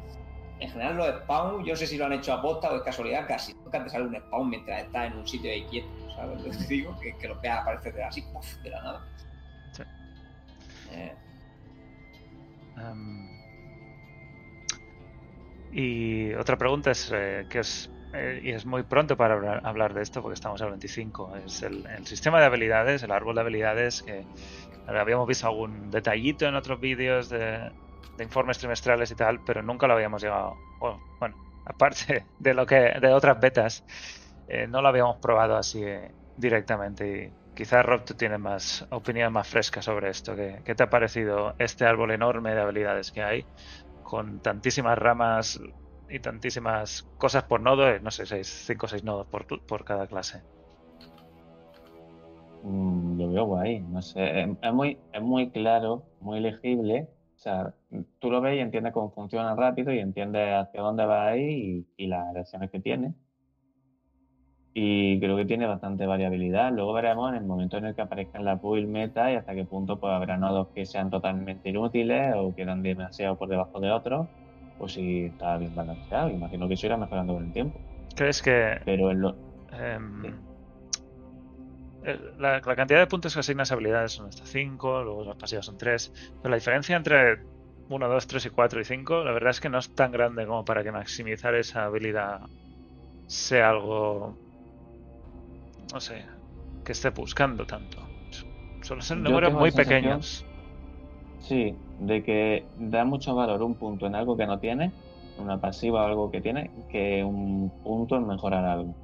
En general los spawn, yo no sé si lo han hecho a posta o es casualidad, casi nunca te sale un spawn mientras estás en un sitio ahí quieto, ¿sabes? Lo que digo, que, que los veas aparecer de así, ¡puf! de la nada. Sí. Eh, Em, y otra pregunta es eh, que es eh, y es muy pronto para hablar, de esto porque estamos al 25. Es el, sistema de habilidades, el árbol de habilidades que habíamos visto algún detallito en otros vídeos de, de informes trimestrales y tal, pero nunca lo habíamos llegado. Bueno, bueno, aparte de lo que de otras betas, eh, no lo habíamos probado así eh, directamente. Y quizás Rob tú tienes más opinión más fresca sobre esto. ¿Qué, qué te ha parecido este árbol enorme de habilidades que hay? Con tantísimas ramas y tantísimas cosas por nodo, eh, no sé, 5 o 6 nodos por, por cada clase. Mm, lo veo guay, no sé, es, muy, es muy claro, muy legible. O sea, tú lo ves y entiendes cómo funciona rápido y entiendes hacia dónde va ahí y, y las elecciones que tiene. Y creo que tiene bastante variabilidad. Luego veremos en el momento en el que aparezca en la pool meta y hasta qué punto pues, habrá nodos que sean totalmente inútiles o quedan demasiado por debajo de otros, o si está bien balanceado. Imagino que eso irá mejorando con el tiempo. ¿Crees que Pero en lo, em, Sí. la, la cantidad de puntos que asignas habilidades son hasta 5, luego las pasivas son 3, pero la diferencia entre 1, 2, 3 y 4 y 5, la verdad es que no es tan grande como para que maximizar esa habilidad sea algo, no sé, que esté buscando tanto. Suelen ser Yo números muy pequeños. Sí, de que da mucho valor un punto en algo que no tiene, una pasiva o algo que tiene, que un punto en mejorar algo.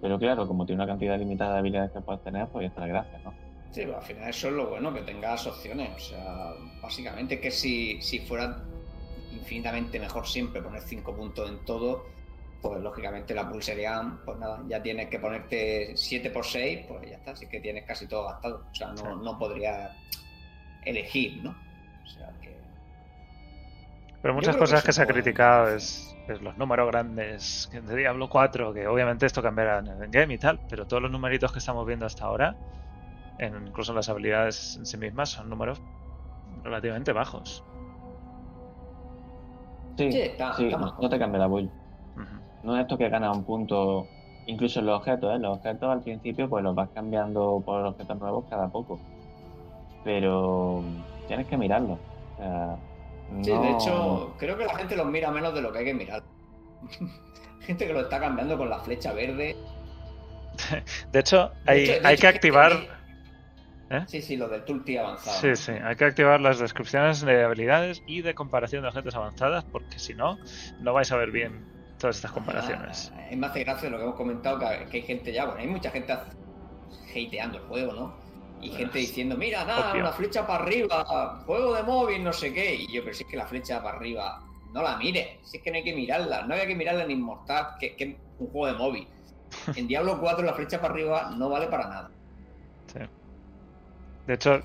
Pero claro, como tiene una cantidad limitada de habilidades que puedes tener, pues ya está la gracia, ¿no? Sí, pero al final eso es lo bueno, que tengas opciones. O sea, básicamente que si, si fuera infinitamente mejor siempre poner 5 puntos en todo, pues lógicamente la pool sería, pues nada, ya tienes que ponerte 7 por 6, pues ya está, así que tienes casi todo gastado. O sea, no, Sí. no podrías elegir, ¿no? O sea, que... Pero muchas que cosas que se ha criticado es, es los números grandes que de Diablo 4, que obviamente esto cambiará en el game y tal, pero todos los numeritos que estamos viendo hasta ahora, en- incluso las habilidades en sí mismas, son números relativamente bajos. Sí, Sí, está- sí, está no, no te cambia la build. No es esto que gana un punto, incluso en los objetos, ¿eh? Los objetos al principio pues los vas cambiando por objetos nuevos cada poco. Pero tienes que mirarlo. O sea, Sí, de hecho, creo que la gente los mira menos de lo que hay que mirar. gente que lo está cambiando con la flecha verde. De hecho, De hay, hecho- de hay hecho, que activar... ¿Eh? Sí, sí, lo del tooltip avanzado. Sí, sí, hay que activar las descripciones de habilidades y de comparación de objetos avanzadas, porque si no, no vais a ver bien todas estas comparaciones. Ah, es más de gracia lo que hemos comentado, que, que hay gente ya, bueno, hay mucha gente hateando el juego, ¿no? Y Bueno, gente diciendo, mira, nada, una flecha para arriba, juego de móvil, no sé qué. Y yo, pero si es que la flecha para arriba, no la mires, si es que no hay que mirarla, no había que mirarla en Inmortal, que, que es un juego de móvil. En Diablo 4 la flecha para arriba no vale para nada. Sí. De hecho,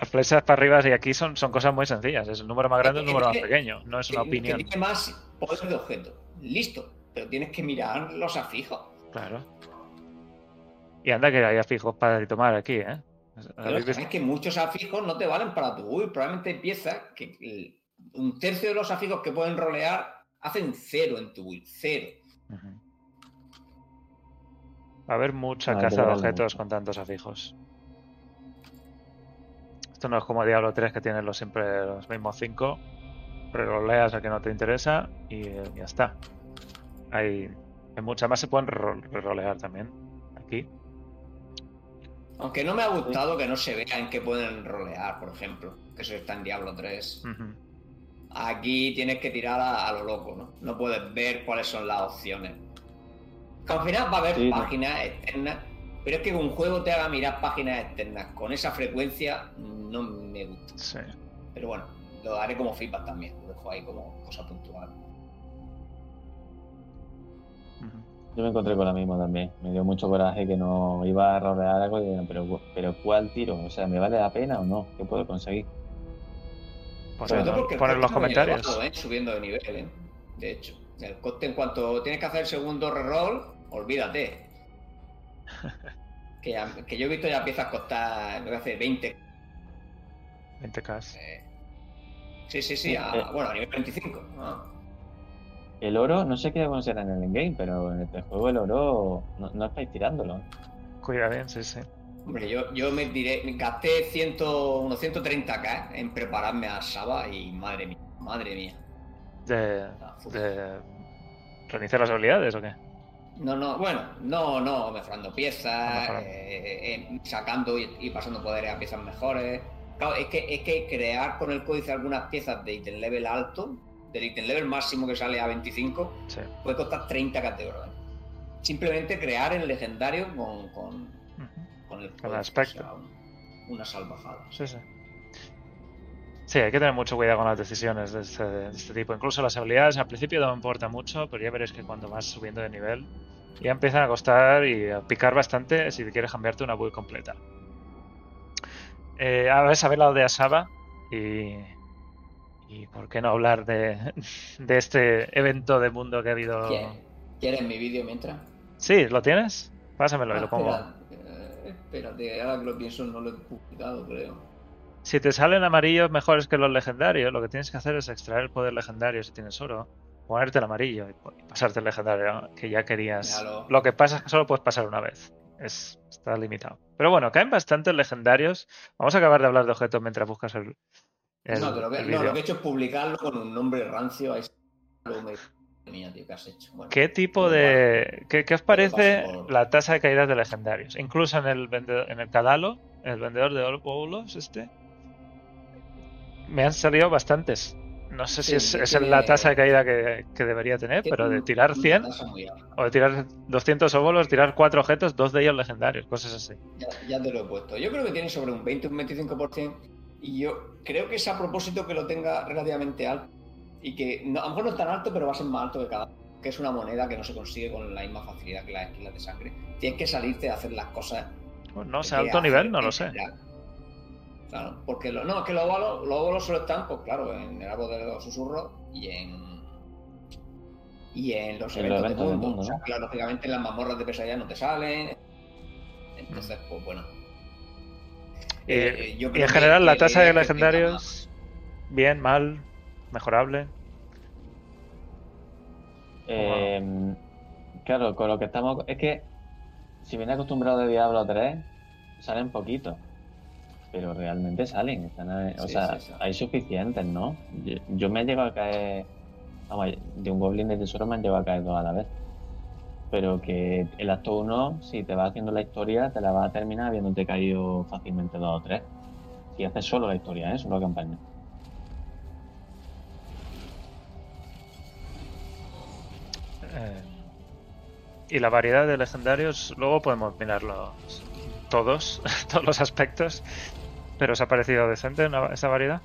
las flechas para arriba y aquí son, son cosas muy sencillas. Es el número más grande el número más pequeño. No es una opinión. que tiene más poder de objeto. Listo, pero tienes que mirar los afijos. Claro. Y anda que haya fijos para tomar aquí, ¿eh? Pero sabes que muchos afijos no te valen para tu build. Probablemente hay piezas que un tercio de los afijos que pueden rolear hacen cero en tu build. Cero. Va a haber mucha Hay que caza de objetos mucho. con tantos afijos. Esto no es como Diablo 3 que tienes los, siempre los mismos 5. Reroleas al que no te interesa y eh, ya está. Hay, hay muchas más se pueden rero- rerolear también. Aquí. Aunque no me ha gustado que no se vea en qué pueden rolear, por ejemplo. Que eso está en Diablo 3. Ujú. Aquí tienes que tirar a, a lo loco, ¿no? No puedes ver cuáles son las opciones. Que al final va a haber Sí, no. páginas externas, pero es que un juego te haga mirar páginas externas con esa frecuencia no me gusta. Sí. Pero bueno, lo haré como feedback también, lo dejo ahí como cosa puntual. Yo me encontré con la misma también. Me dio mucho coraje que no iba a rodear algo y pero, pero ¿cuál tiro? O sea, ¿me vale la pena o no? ¿Qué puedo conseguir? Pues Sobre todo porque el pon en los no comentarios. ¿eh? Subiendo de nivel, ¿eh? De hecho, el coste en cuanto tienes que hacer el segundo reroll, olvídate. que, que yo he visto ya piezas costar, me hace 20. 20k. eh. Sí, sí, sí, a- Eh. bueno, a nivel 25. ah. El oro, no sé qué será en el endgame, pero en este juego el oro no, no estáis tirándolo. Cuida bien, sí, sí. Hombre, yo, yo me diré, me gasté 100, unos 130k en prepararme a Saba y madre mía, madre mía. De, Ah, de reiniciar las habilidades o qué? No, no, bueno, no, no, mejorando Ah, piezas, eh, eh, sacando y, y pasando poderes a piezas mejores. Claro, es que, es que crear con el códice algunas piezas de ítem level alto, del ítem level máximo que sale a 25, Sí. puede costar 30 k de oro. ¿eh? Simplemente crear el legendario con, con, Ujú. con el Con el códice, aspecto. o sea, un- una salvajada. Sí, sí. Sí, hay que tener mucho cuidado con las decisiones de este, de este tipo. Incluso las habilidades al principio no me importa mucho, pero ya veréis que cuando vas subiendo de nivel ya empiezan a costar y a picar bastante si quieres cambiarte una build completa. Eh, habéis hablado de Asaba y, y por qué no hablar de, de este evento de mundo que ha habido. ¿Quieres, ¿Quieres mi vídeo mientras? Sí, ¿lo tienes? Pásamelo y Ah, lo pongo. espera, eh, espérate, ahora que lo pienso no lo he publicado, creo. Si te salen amarillos mejores que los legendarios, lo que tienes que hacer es extraer el poder legendario si tienes oro, ponerte el amarillo y y pasarte el legendario que ya querías. Lo que pasa es que solo puedes pasar una vez. Es, está limitado. Pero bueno, caen bastantes legendarios. Vamos a acabar de hablar de objetos mientras buscas el, el, no, pero que, el no, lo que he hecho es publicarlo con un nombre rancio. Ahí. Mía, tío, ¿qué has hecho? Bueno, ¿Qué tipo de. ¿Qué, qué os parece por- la tasa de caídas de legendarios? Incluso en el vendedor, en el Cadalo, el vendedor de óvulos, este. Me han salido bastantes. No sé si es, es tiene- la tasa de caída que, que debería tener, pero de tirar una 100 tasa muy alta. o de tirar 200 óvulos, tirar 4 objetos, dos de ellos legendarios, cosas así. Ya, ya te lo he puesto. Yo creo que tiene sobre un 20 un 25%. Y yo creo que es a propósito que lo tenga relativamente alto. Y que no- a lo mejor no es tan alto, pero va a ser más alto que cada. Que es una moneda que no se consigue con la misma facilidad que las esquilas de sangre. Tienes que salirte a hacer las cosas Pues no sé, alto nivel, no lo sé. Claro, porque lo, no, es que los óvalos, los óvalos solo están, pues claro, en el árbol de los susurros y en. Y en los En eventos, los de eventos del mundo. mundo, O sea, claro, lógicamente las mazmorras de pesadilla no te salen. Entonces, pues bueno. Y, Eh, yo y en que- general, la tasa de legendarios, bien, mal, mejorable. Eh, claro, con lo que estamos. Es que si viene acostumbrado de Diablo 3, salen poquitos. Pero realmente salen. Están ahí- o Sí, sea, sí, sí. hay suficientes, ¿no? Yo, yo me he llegado a caer. Vamos, de un Goblin de tesoro me han llegado a caer dos a la vez. Pero que el acto 1, si te vas haciendo la historia, te la vas a terminar habiéndote caído fácilmente dos o tres. Si haces solo la historia, ¿eh? Solo la campaña. Eh, y la variedad de legendarios, luego podemos mirarlos todos, todos los aspectos. Pero os ha parecido decente esa variedad?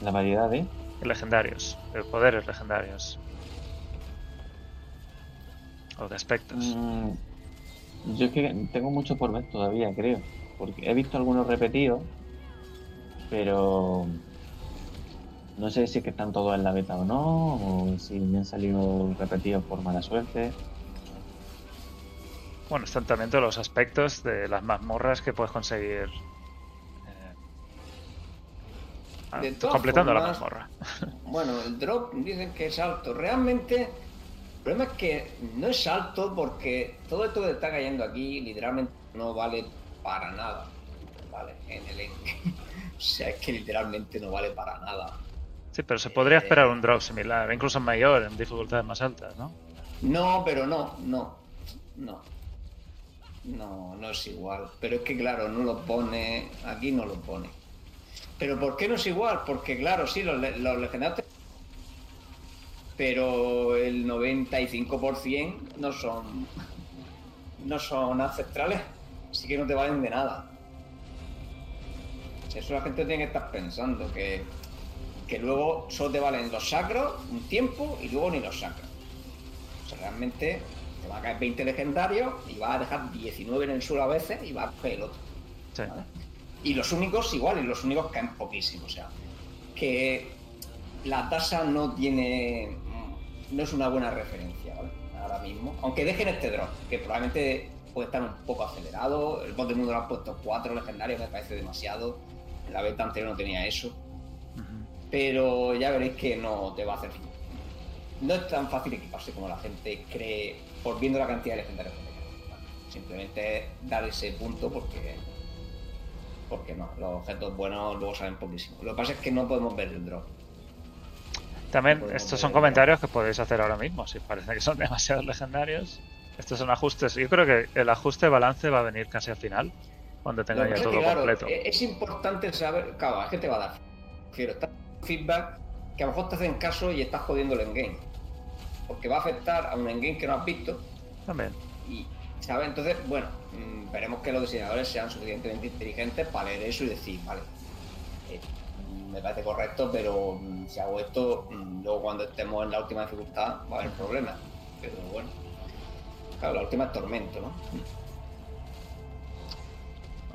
La variedad de. Legendarios, de poderes legendarios. O de aspectos. Mm, yo es que tengo mucho por ver todavía, creo. Porque he visto algunos repetidos, pero no sé si es que están todos en la beta o no, o si me han salido repetidos por mala suerte. Bueno, están también todos los aspectos de las mazmorras que puedes conseguir eh, ah, De completando la mazmorra. Bueno, el drop dicen que es alto. Realmente, el problema es que no es alto porque todo esto que está cayendo aquí literalmente no vale para nada. Vale, en el. O sea, es que literalmente no vale para nada. Sí, pero se podría esperar un drop similar, incluso mayor, en dificultades más altas, ¿no? No, pero no, no, no. No, no es igual. Pero es que, claro, no lo pone, aquí no lo pone. Pero ¿por qué no es igual? Porque, claro, sí, los, le- los legendarios... Pero el 95% no son... No son ancestrales. Así que no te valen de nada. Eso la gente tiene que estar pensando, que, que luego solo te valen los sacros un tiempo y luego ni los sacros. O sea, realmente te va a caer 20 legendarios y vas a dejar 19 en el suelo a veces y vas a coger el otro. Sí. ¿vale? Y los únicos igual, y los únicos caen poquísimo. O sea, que la tasa no tiene. no es una buena referencia, ¿vale? Ahora mismo. Aunque dejen este drop, que probablemente puede estar un poco acelerado. El bot del mundo lo han puesto 4 legendarios, me parece demasiado. La beta anterior no tenía eso. Pero ya veréis que no te va a hacer. No es tan fácil equiparse como la gente cree por viendo la cantidad de legendarios que. ¿vale? Simplemente dar ese punto porque. Porque no, los objetos buenos luego salen poquísimo. Lo que pasa es que no podemos ver el drop. También, estos son comentarios que podéis hacer ahora mismo. Si parece que son demasiados legendarios, estos son ajustes. Yo creo que el ajuste de balance va a venir casi al final, cuando tenga ya todo que, claro, completo. e- Es importante saber, claro, es que te va a dar. Quiero feedback que a lo mejor te hacen caso y estás jodiendo el endgame. Porque va a afectar a un endgame que no has visto También. y, ¿sabes? Entonces, bueno, mm, veremos que los diseñadores sean suficientemente inteligentes para leer eso y decir, vale, eh, me parece correcto, pero mm, si hago esto, mm, luego cuando estemos en la última dificultad va a haber problemas. Pero bueno, claro, la última es tormento, ¿no?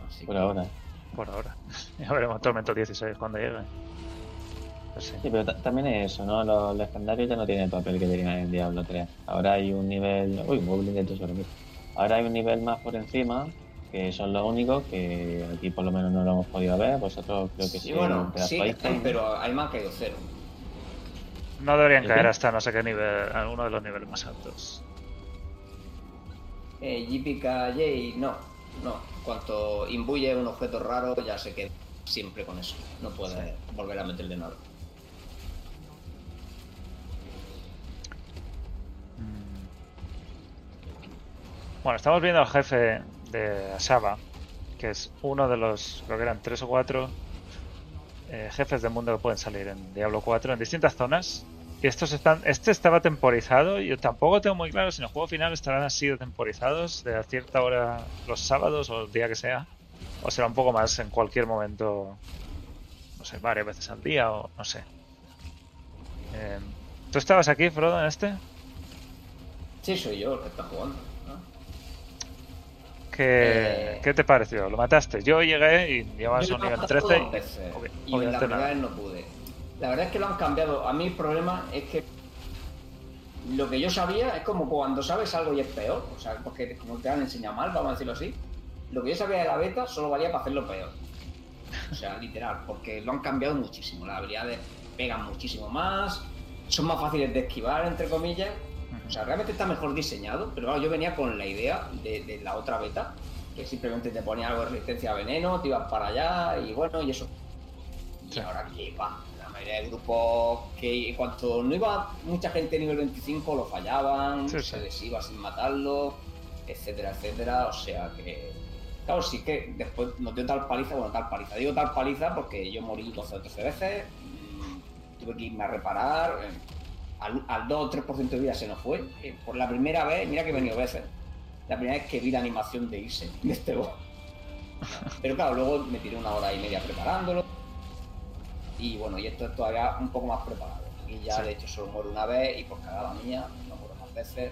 Así Por que- ahora. Por ahora. Ya veremos Tormento 16 cuando llegue. Sí. Sí, pero ta- también es eso, ¿no? Los legendarios ya no tienen el papel que tenían en Diablo 3. Ahora hay un nivel. Uy, un goblin de tesoro. Ahora hay un nivel más por encima, que son los únicos que aquí por lo menos no lo hemos podido ver. Vosotros creo que sí. Sí, bueno, sí, están, pero me han caído cero. No deberían ¿El caer hasta no sé qué nivel, alguno de los niveles más altos. Eh, JPKJ, no, no. Cuanto imbuye un objeto raro, ya se queda siempre con eso. No puede volver a meterle nada. Bueno, estamos viendo al jefe de Asaba, que es uno de los, creo que eran tres o cuatro eh, jefes del mundo que pueden salir en Diablo 4 en distintas zonas. Y estos están, este estaba temporizado. Yo tampoco tengo muy claro si en el juego final estarán así temporizados de a cierta hora los sábados o el día que sea. O será un poco más en cualquier momento, no sé, varias veces al día o no sé. Eh, ¿Tú estabas aquí, Frodo, en este? Sí, soy yo el que está jugando. ¿No? ¿Qué, Eh. ¿Qué te pareció? ¿Lo mataste? Yo llegué y llevas Yo un nivel matado 13 dos veces, obvi- y en la primera no pude. La verdad es que lo han cambiado. A mí el problema es que lo que yo sabía es como cuando sabes algo y es peor. O sea, porque como te han enseñado mal, vamos a decirlo así. Lo que yo sabía de la beta solo valía para hacerlo peor. O sea, literal, porque lo han cambiado muchísimo. Las habilidades pegan muchísimo más, son más fáciles de esquivar, entre comillas. O sea, realmente está mejor diseñado, pero claro, yo venía con la idea de, de la otra beta, que simplemente te ponía algo de resistencia a veneno, te ibas para allá y bueno, y eso. Y ahora que va, la mayoría de grupos que en cuanto no iba mucha gente nivel 25 lo fallaban, Sí, se les iba sin matarlo, etcétera, etcétera. O sea que. Claro, sí que después nos dio tal paliza, bueno, tal paliza. Digo tal paliza porque yo morí 12 o 13 veces, mm, tuve que irme a reparar. eh, al, al 2 o 3% de vida se nos fue. eh, por la primera vez, mira que he venido veces. La primera vez que vi la animación de irse de este boss. Pero claro, luego me tiré una hora y media preparándolo. Y bueno, y esto es todavía un poco más preparado. Y ya Sí. de hecho solo muero una vez y por cagada mía, no muero más veces.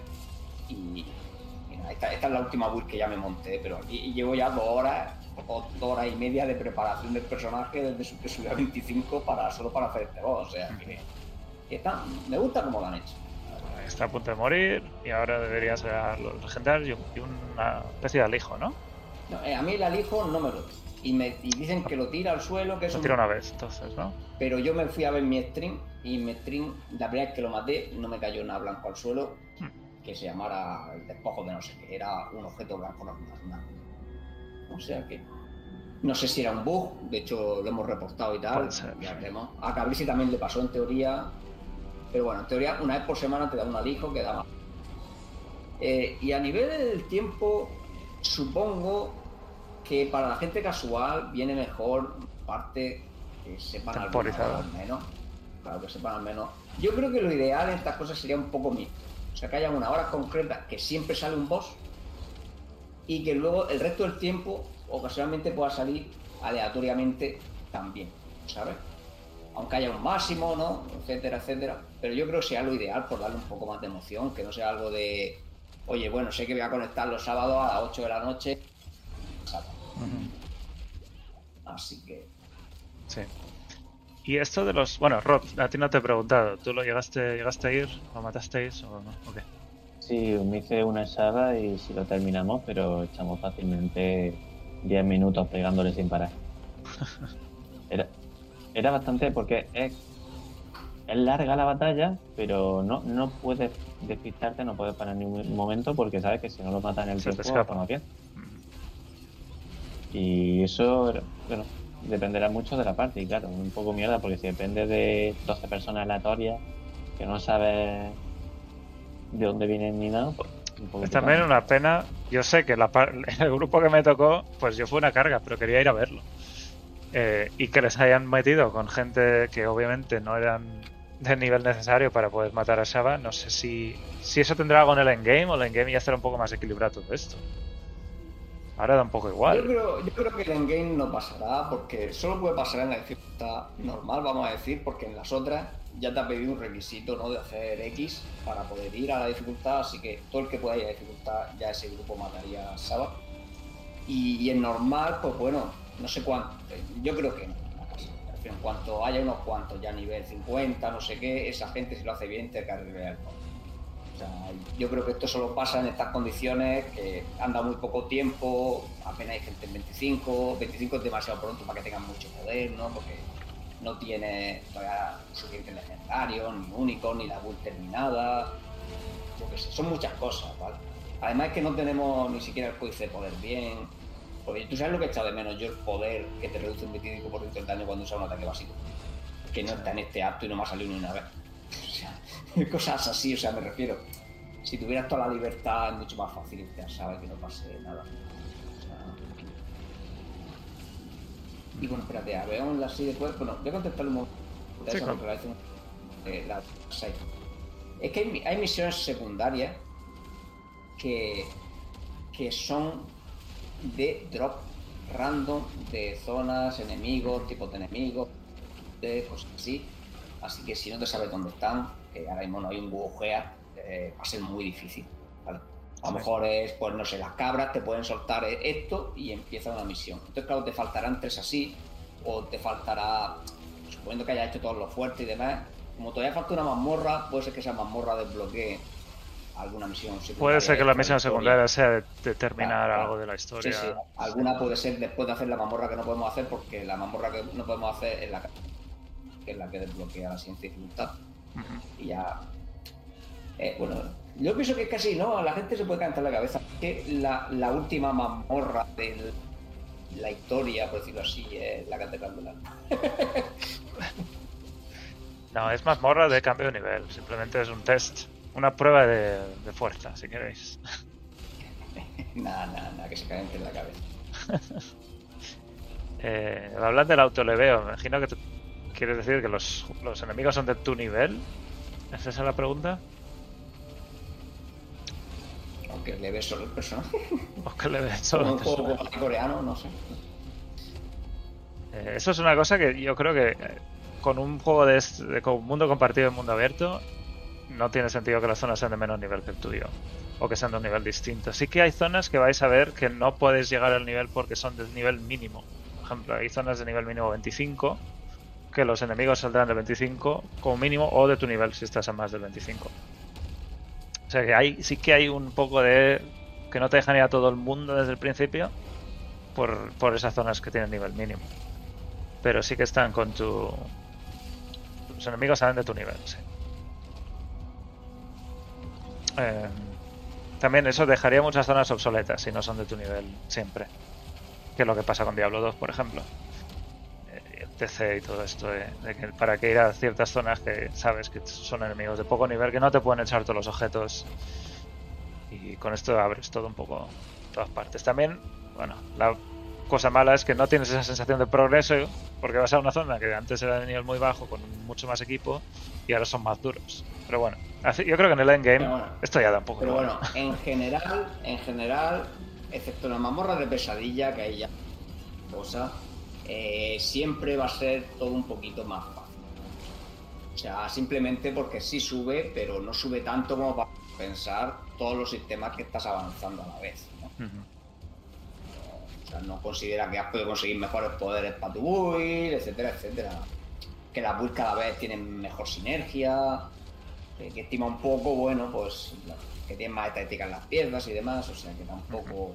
Y, esta, esta es la última build que ya me monté, pero aquí llevo ya dos horas o dos horas y media de preparación del personaje desde su que subió a 25 para, solo para hacer este boss. O sea que, que está, me gusta como lo han hecho. Está a punto de morir y ahora debería ser los legendarios y un- y una especie de alijo, ¿no? No, eh, a mí el alijo no me lo y me y dicen que lo tira al suelo, que Lo eso tira una vez, entonces, ¿no? Pero yo me fui a ver mi stream y mi stream, la primera vez que lo maté, no me cayó nada blanco al suelo que se llamara el despojo de no sé qué, era un objeto blanco normal. O sea que. No sé si era un bug, de hecho lo hemos reportado y tal. Ya veremos. A Cabrisi también le pasó en teoría. Pero bueno, en teoría una vez por semana te da un alijo que da más. Eh, y a nivel del tiempo, supongo que para la gente casual viene mejor parte que sepan Temporizado. al menos. Claro, que sepan al menos. Yo creo que lo ideal en estas cosas sería un poco mixto. O sea, que haya una hora concreta que siempre sale un boss y que luego el resto del tiempo ocasionalmente pueda salir aleatoriamente también, ¿sabes? Aunque haya un máximo, ¿no? Etcétera, etcétera. Pero yo creo que sea lo ideal por darle un poco más de emoción, que no sea algo de, oye, bueno, sé que voy a conectar los sábados a las 8 de la noche. Así que Sí. Y esto de los. Bueno, Rob, a ti no te he preguntado. ¿Tú lo llegaste, llegaste a ir? ¿Lo matasteis o no? ¿O qué? Sí, me hice una echada y si lo terminamos, pero echamos fácilmente 10 minutos pegándole sin parar. Era, era bastante porque es, es larga la batalla, pero no, no puedes despistarte, no puedes parar en ningún momento porque sabes que si no lo matas en el Se tiempo, estamos bien. Y eso, bueno, dependerá mucho de la parte, y claro, un poco mierda porque si depende de 12 personas aleatorias que no sabes de dónde vienen ni nada, pues Es también una pena. Yo sé que la el grupo que me tocó, pues yo fue una carga, pero quería ir a verlo. Eh, y que les hayan metido con gente que obviamente no eran del nivel necesario para poder matar a Shaba. No sé si, si eso tendrá algo en el endgame o el endgame ya estará un poco más equilibrado todo esto. Ahora da un poco Yo igual. creo, yo creo que el endgame no pasará porque solo puede pasar en la dificultad normal, vamos a decir, porque en las otras ya te ha pedido un requisito ¿no? de hacer X para poder ir a la dificultad, así que todo el que pueda ir a la dificultad ya ese grupo mataría a Saba. Y, y en normal, pues bueno, no sé cuánto, yo creo que no. En cuanto haya unos cuantos ya a nivel 50, no sé qué, esa gente si lo hace bien te cargaría el. O yo creo que esto solo pasa en estas condiciones, que anda muy poco tiempo, apenas hay gente en 25, 25 es demasiado pronto para que tengan mucho poder, ¿no? Porque no tiene todavía suficientes legendarios, ni únicos, ni la build terminada, son muchas cosas, ¿vale? Además es que no tenemos ni siquiera el códice de poder bien, porque tú sabes lo que he echado de menos yo, el poder que te reduce un 25% el daño cuando usas un ataque básico, que no está en este acto y no me ha salido ni una vez. O sea, cosas así, o sea, me refiero. Si tuvieras toda la libertad es mucho más fácil, ya sabes que no pase nada. O sea, Y bueno, espérate, a ver, la así después. Bueno, voy a contestarle un momento. Sí, claro. eh, la. Es que hay, hay misiones secundarias que, que son de drop random de zonas, enemigos, tipos de enemigos, de cosas así. Así que si no te sabes dónde están, que ahora mismo no hay un bugea, eh, va a ser muy difícil. ¿vale? A lo mejor es, pues no sé, las cabras te pueden soltar eh, esto y empieza una misión. Entonces, claro, te faltarán tres así, o te faltará, suponiendo que hayas hecho todo lo fuerte y demás, como todavía falta una mazmorra, puede ser que esa mazmorra desbloquee alguna misión secundaria. Puede ser que la misión secundaria sea de determinar Claro, algo de la Sí, historia. sí. Alguna puede ser después de hacer la mamorra que no podemos hacer, porque la mamorra que no podemos hacer es la que, es la que desbloquea la siguiente dificultad. Y ya. eh, bueno, yo pienso que casi no, la gente se puede cantar la cabeza. Que la, la última mamorra de la historia, por decirlo así, es la catedral de la. No, es más morra de cambio de nivel. Simplemente es un test. Una prueba de, de fuerza, si queréis. nada, nada, nada, que se caliente en la cabeza. Eh, hablan del autoleveo. Me imagino que tú quieres decir que los, los enemigos son de tu nivel. ¿Es esa la pregunta? Aunque le ves solo el personaje. ¿O que le Como solo un suena? coreano, no sé. Eh, eso es una cosa que yo creo que eh, con un juego de, este- de con mundo compartido y mundo abierto no tiene sentido que las zonas sean de menos nivel que el tuyo o que sean de un nivel distinto. Sí que hay zonas que vais a ver que no puedes llegar al nivel porque son del nivel mínimo. Por ejemplo, hay zonas de nivel mínimo 25 que los enemigos saldrán de 25 como mínimo o de tu nivel si estás a más del 25. O sea que hay, sí que hay un poco de que no te dejan ir a todo el mundo desde el principio por, por esas zonas que tienen nivel mínimo. Pero sí que están con tu. Los enemigos salen de tu nivel, sí. Eh, también eso dejaría muchas zonas obsoletas si no son de tu nivel siempre. Que es lo que pasa con Diablo 2, por ejemplo. Eh, el TC y todo esto, de, de que para que ir a ciertas zonas que sabes que son enemigos de poco nivel, que no te pueden echar todos los objetos. Y con esto abres todo un poco, todas partes. También, bueno, la cosa mala es que no tienes esa sensación de progreso porque vas a una zona que antes era de nivel muy bajo con mucho más equipo y ahora son más duros. Pero bueno, yo creo que en el endgame esto ya da un poco. Pero bueno, en general, en general, excepto la mamorra de pesadilla que hay ya cosa, eh, siempre va a ser todo un poquito más fácil. O sea, simplemente porque sí sube, pero no sube tanto como para pensar todos los sistemas que estás avanzando a la vez. ¿no? O sea, no considera que has podido conseguir mejores poderes para tu build, etcétera, etcétera. Que las builds cada vez tienen mejor sinergia, que estima un poco, bueno, pues que tienen más estética en las piezas y demás, o sea que tampoco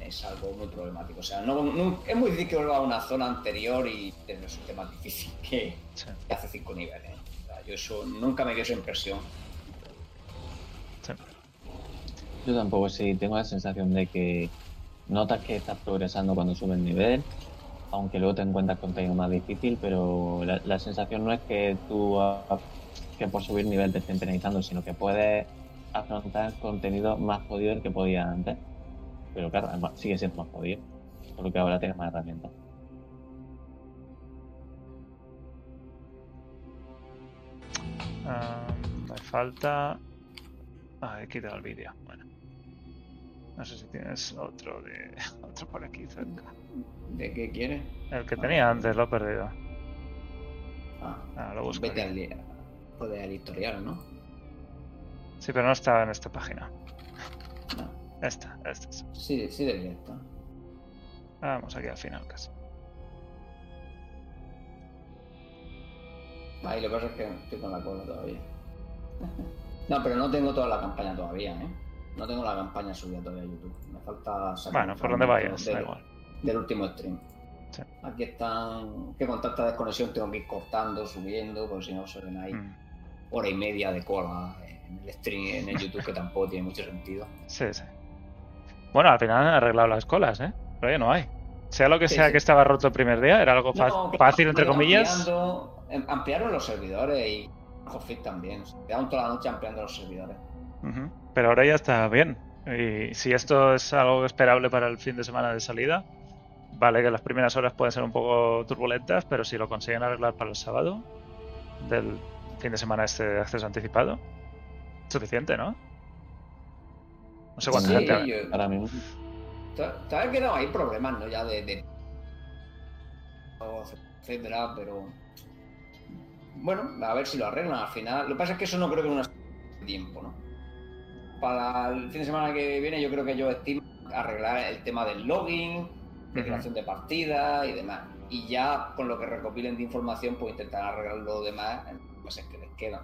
es algo muy problemático. O sea, no, es muy difícil que vuelva a una zona anterior y tener un tema difícil que, hace cinco niveles. yo eso nunca me dio esa impresión. Yo tampoco, sí, tengo la sensación de que notas que estás progresando cuando subes nivel, aunque luego te encuentras con contenido más difícil, pero la, sensación no es que tú que por subir nivel te estén penalizando, sino que puedes afrontar contenido más jodido que podías antes. Pero claro, sigue siendo más jodido. Solo que ahora tienes más herramientas. Ah, me falta. Ah, he quitado el vídeo. Bueno. No sé si tienes otro de otro por aquí cerca. ¿De qué quieres? El que tenía antes, lo he perdido. Ah, ah lo busco. Vete al, al historial, ¿no? Sí, pero no estaba en esta página. Esta, esta. Sí, sí debería estar. Vamos aquí al final casi. Ahí lo que pasa es que estoy con la cola todavía. no, pero no tengo toda la campaña todavía, ¿eh? No tengo la campaña subida todavía a YouTube. Me falta sacar Bueno, por donde vayas, del, da igual. Del último stream. Aquí están. Que con tanta desconexión tengo que ir cortando, subiendo, porque si no se ven ahí mm. hora y media de cola en el stream, en el YouTube, que tampoco tiene mucho sentido. Sí, sí. Bueno, al final han arreglado las colas, ¿eh? Pero ya no hay. Sea lo que sea que estaba roto el primer día, era algo fácil, entre comillas. Em, ampliaron los servidores y Hotfix también. Quedaron toda la noche ampliando los servidores. Pero ahora ya está bien. Y si esto es algo esperable para el fin de semana de salida, vale que las primeras horas pueden ser un poco turbulentas, pero si lo consiguen arreglar para el sábado del fin de semana este de acceso anticipado, suficiente, ¿no? No sé cuánta sí, gente. Para mí. Todavía quedado ahí problemas, ¿no? Ya de, de. etcétera, pero. Bueno, a ver si lo arreglan al final. Lo que pasa es que eso no creo que en un tiempo, ¿no? Para el fin de semana que viene, yo creo que yo estimo arreglar el tema del login, de creación de partida y demás. Y ya con lo que recopilen de información, pues intentar arreglar lo demás en los meses que les quedan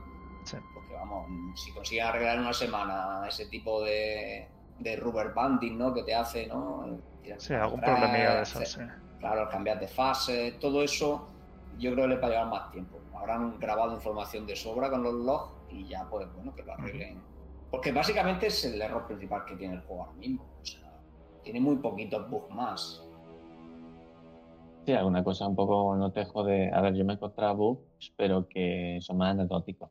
vamos, si consigues arreglar en una semana ese tipo de, de rubber banding, ¿no? Que te hace, ¿no? Sí, algún problemilla de eso, sí. Claro, cambiar de fase, todo eso yo creo que le va a llevar más tiempo. Habrán grabado información de sobra con los logs y ya, pues, bueno, que lo arreglen. Porque básicamente es el error principal que tiene el juego ahora mismo. O sea, tiene muy poquitos bugs más. Sí, alguna cosa un poco no te jode. A ver, yo me he encontrado bugs, pero que son más anecdóticos.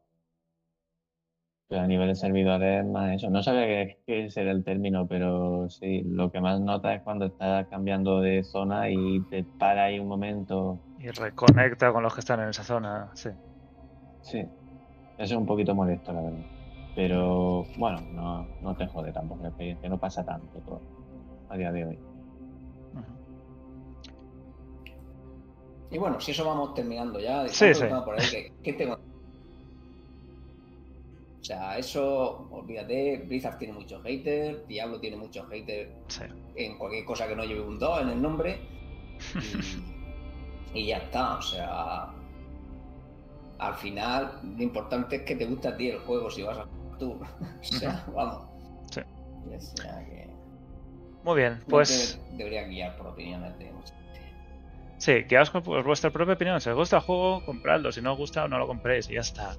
Pero a nivel de servidores, más eso. No sabía qué, ser el término, pero sí, lo que más nota es cuando estás cambiando de zona y te para ahí un momento. Y reconecta con los que están en esa zona, sí. Sí, eso es un poquito molesto, la verdad. Pero bueno, no, no te jode tampoco la experiencia, no pasa tanto todo a día de hoy. Y bueno, si eso vamos terminando ya. Sí, sí. Por ahí, ¿qué, tengo? O sea, eso, olvídate, Blizzard tiene muchos haters, Diablo tiene muchos haters en cualquier cosa que no lleve un 2 en el nombre. Y, ya está, o sea, al final lo importante es que te guste a ti el juego si vas a tú. o sea, vamos. Sí. Muy bien, pues... debería guiar por opiniones de Sí, guiaos por vuestra propia opinión. Si os gusta el juego, compradlo. Si no os gusta, no lo compréis y ya está.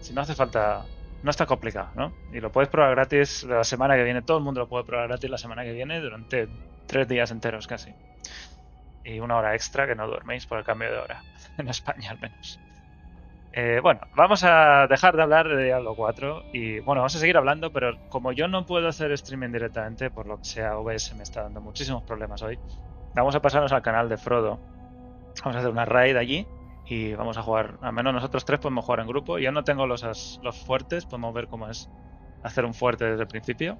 si no hace falta no está complicado, ¿no? Y lo puedes probar gratis la semana que viene. Todo el mundo lo puede probar gratis la semana que viene durante tres días enteros casi. Y una hora extra que no duerméis por el cambio de hora. En España al menos. Eh, bueno, vamos a dejar de hablar de Diablo 4 y bueno, vamos a seguir hablando, pero como yo no puedo hacer streaming directamente, por lo que sea OBS me está dando muchísimos problemas hoy, vamos a pasarnos al canal de Frodo. Vamos a hacer una raid allí y vamos a jugar, al menos nosotros tres podemos jugar en grupo. Yo no tengo los, los fuertes, podemos ver cómo es hacer un fuerte desde el principio.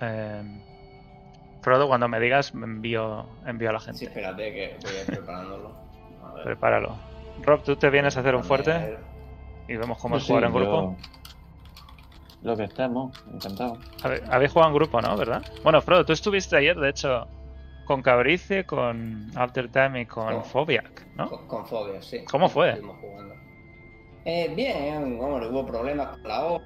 Eh, Frodo, cuando me digas, me envío, envío a la Sí, gente. espérate que voy a ir preparándolo. A ver. Prepáralo. Rob, ¿tú te vienes a hacer un fuerte? Y vemos cómo es Sí, jugar en yo- grupo. Lo que estemos, encantado. Habéis jugado en grupo, ¿no? ¿Verdad? Bueno, Frodo, tú estuviste ayer, de hecho, con Cabrice, con Alter Time y con Con- Fobiac, ¿no? Con, con fobia, sí. ¿Cómo fue? Eh, bien, hombre, hubo problemas con la hora.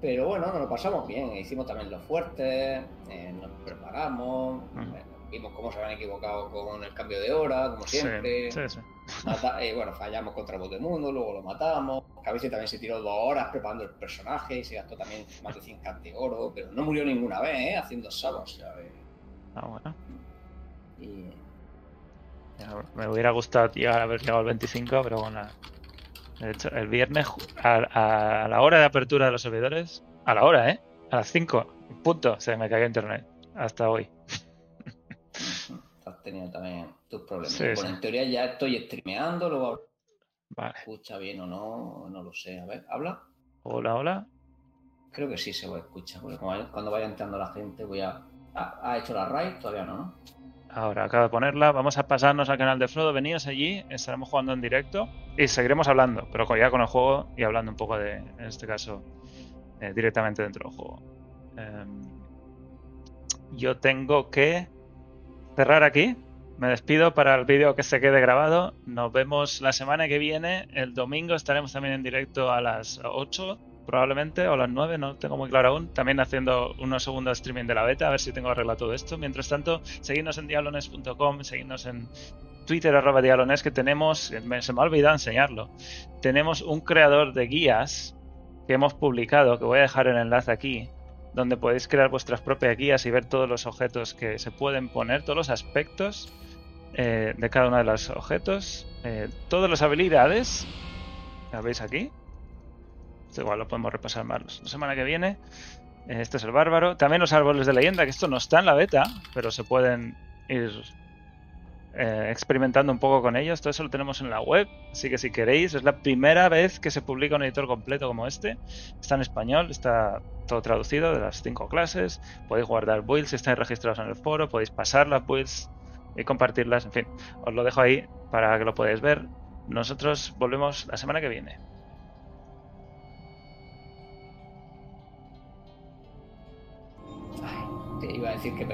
Pero bueno, nos lo pasamos bien. Hicimos también los fuertes, eh, nos preparamos, Mm. eh, vimos cómo se habían equivocado con el cambio de hora, como siempre. Sí, sí, sí. Mata- eh, bueno, fallamos contra Voz del Mundo, luego lo matamos. Cabece también se tiró dos horas preparando el personaje y se gastó también más de 100 cartas de oro, pero no murió ninguna vez, ¿eh? Haciendo sabos, ¿sabes? Ah, bueno. Y Me hubiera gustado llegar a haber llegado al 25, pero bueno. De hecho, el viernes, a, a la hora de apertura de los servidores, a la hora, ¿eh? A las 5, punto, se me cayó internet. Hasta hoy. Has tenido también tus problemas. Sí, bueno, sí. en teoría ya estoy streameando, luego Vale. escucha bien o no, no lo sé. A ver, ¿habla? Hola, hola. Creo que sí se va a escuchar, porque cuando vaya entrando la gente voy a... ¿Ha, hecho la raid? Todavía no, ¿no? Ahora acabo de ponerla. Vamos a pasarnos al canal de Frodo. Veníos allí, estaremos jugando en directo y seguiremos hablando, pero ya con el juego y hablando un poco de, en este caso, eh, directamente dentro del juego. Em, yo tengo que cerrar aquí. Me despido para el vídeo que se quede grabado. Nos vemos la semana que viene. El domingo estaremos también en directo a las 8, probablemente, o las 9, no tengo muy claro aún. También haciendo unos segundos streaming de la beta, a ver si tengo arreglado todo esto. Mientras tanto, seguidnos en diablones.com, seguidnos en Twitter, arroba que tenemos, me- se me ha olvidado enseñarlo. Tenemos un creador de guías que hemos publicado, que voy a dejar el enlace aquí, donde podéis crear vuestras propias guías y ver todos los objetos que se pueden poner, todos los aspectos eh, de cada uno de los objetos, eh, todas las habilidades, ¿las veis aquí? Esto igual lo podemos repasar más la semana que viene. Eh, Este es el bárbaro. También los árboles de leyenda, que esto no está en la beta, pero se pueden ir eh, experimentando un poco con ellos. Todo eso lo tenemos en la web, así que si queréis, es la primera vez que se publica un editor completo como este. Está en español, está todo traducido de las cinco clases. Podéis guardar builds si estáis registrados en el foro, podéis pasar las builds y compartirlas. En fin, os lo dejo ahí para que lo podáis ver. Nosotros volvemos la semana que viene. Te iba a decir que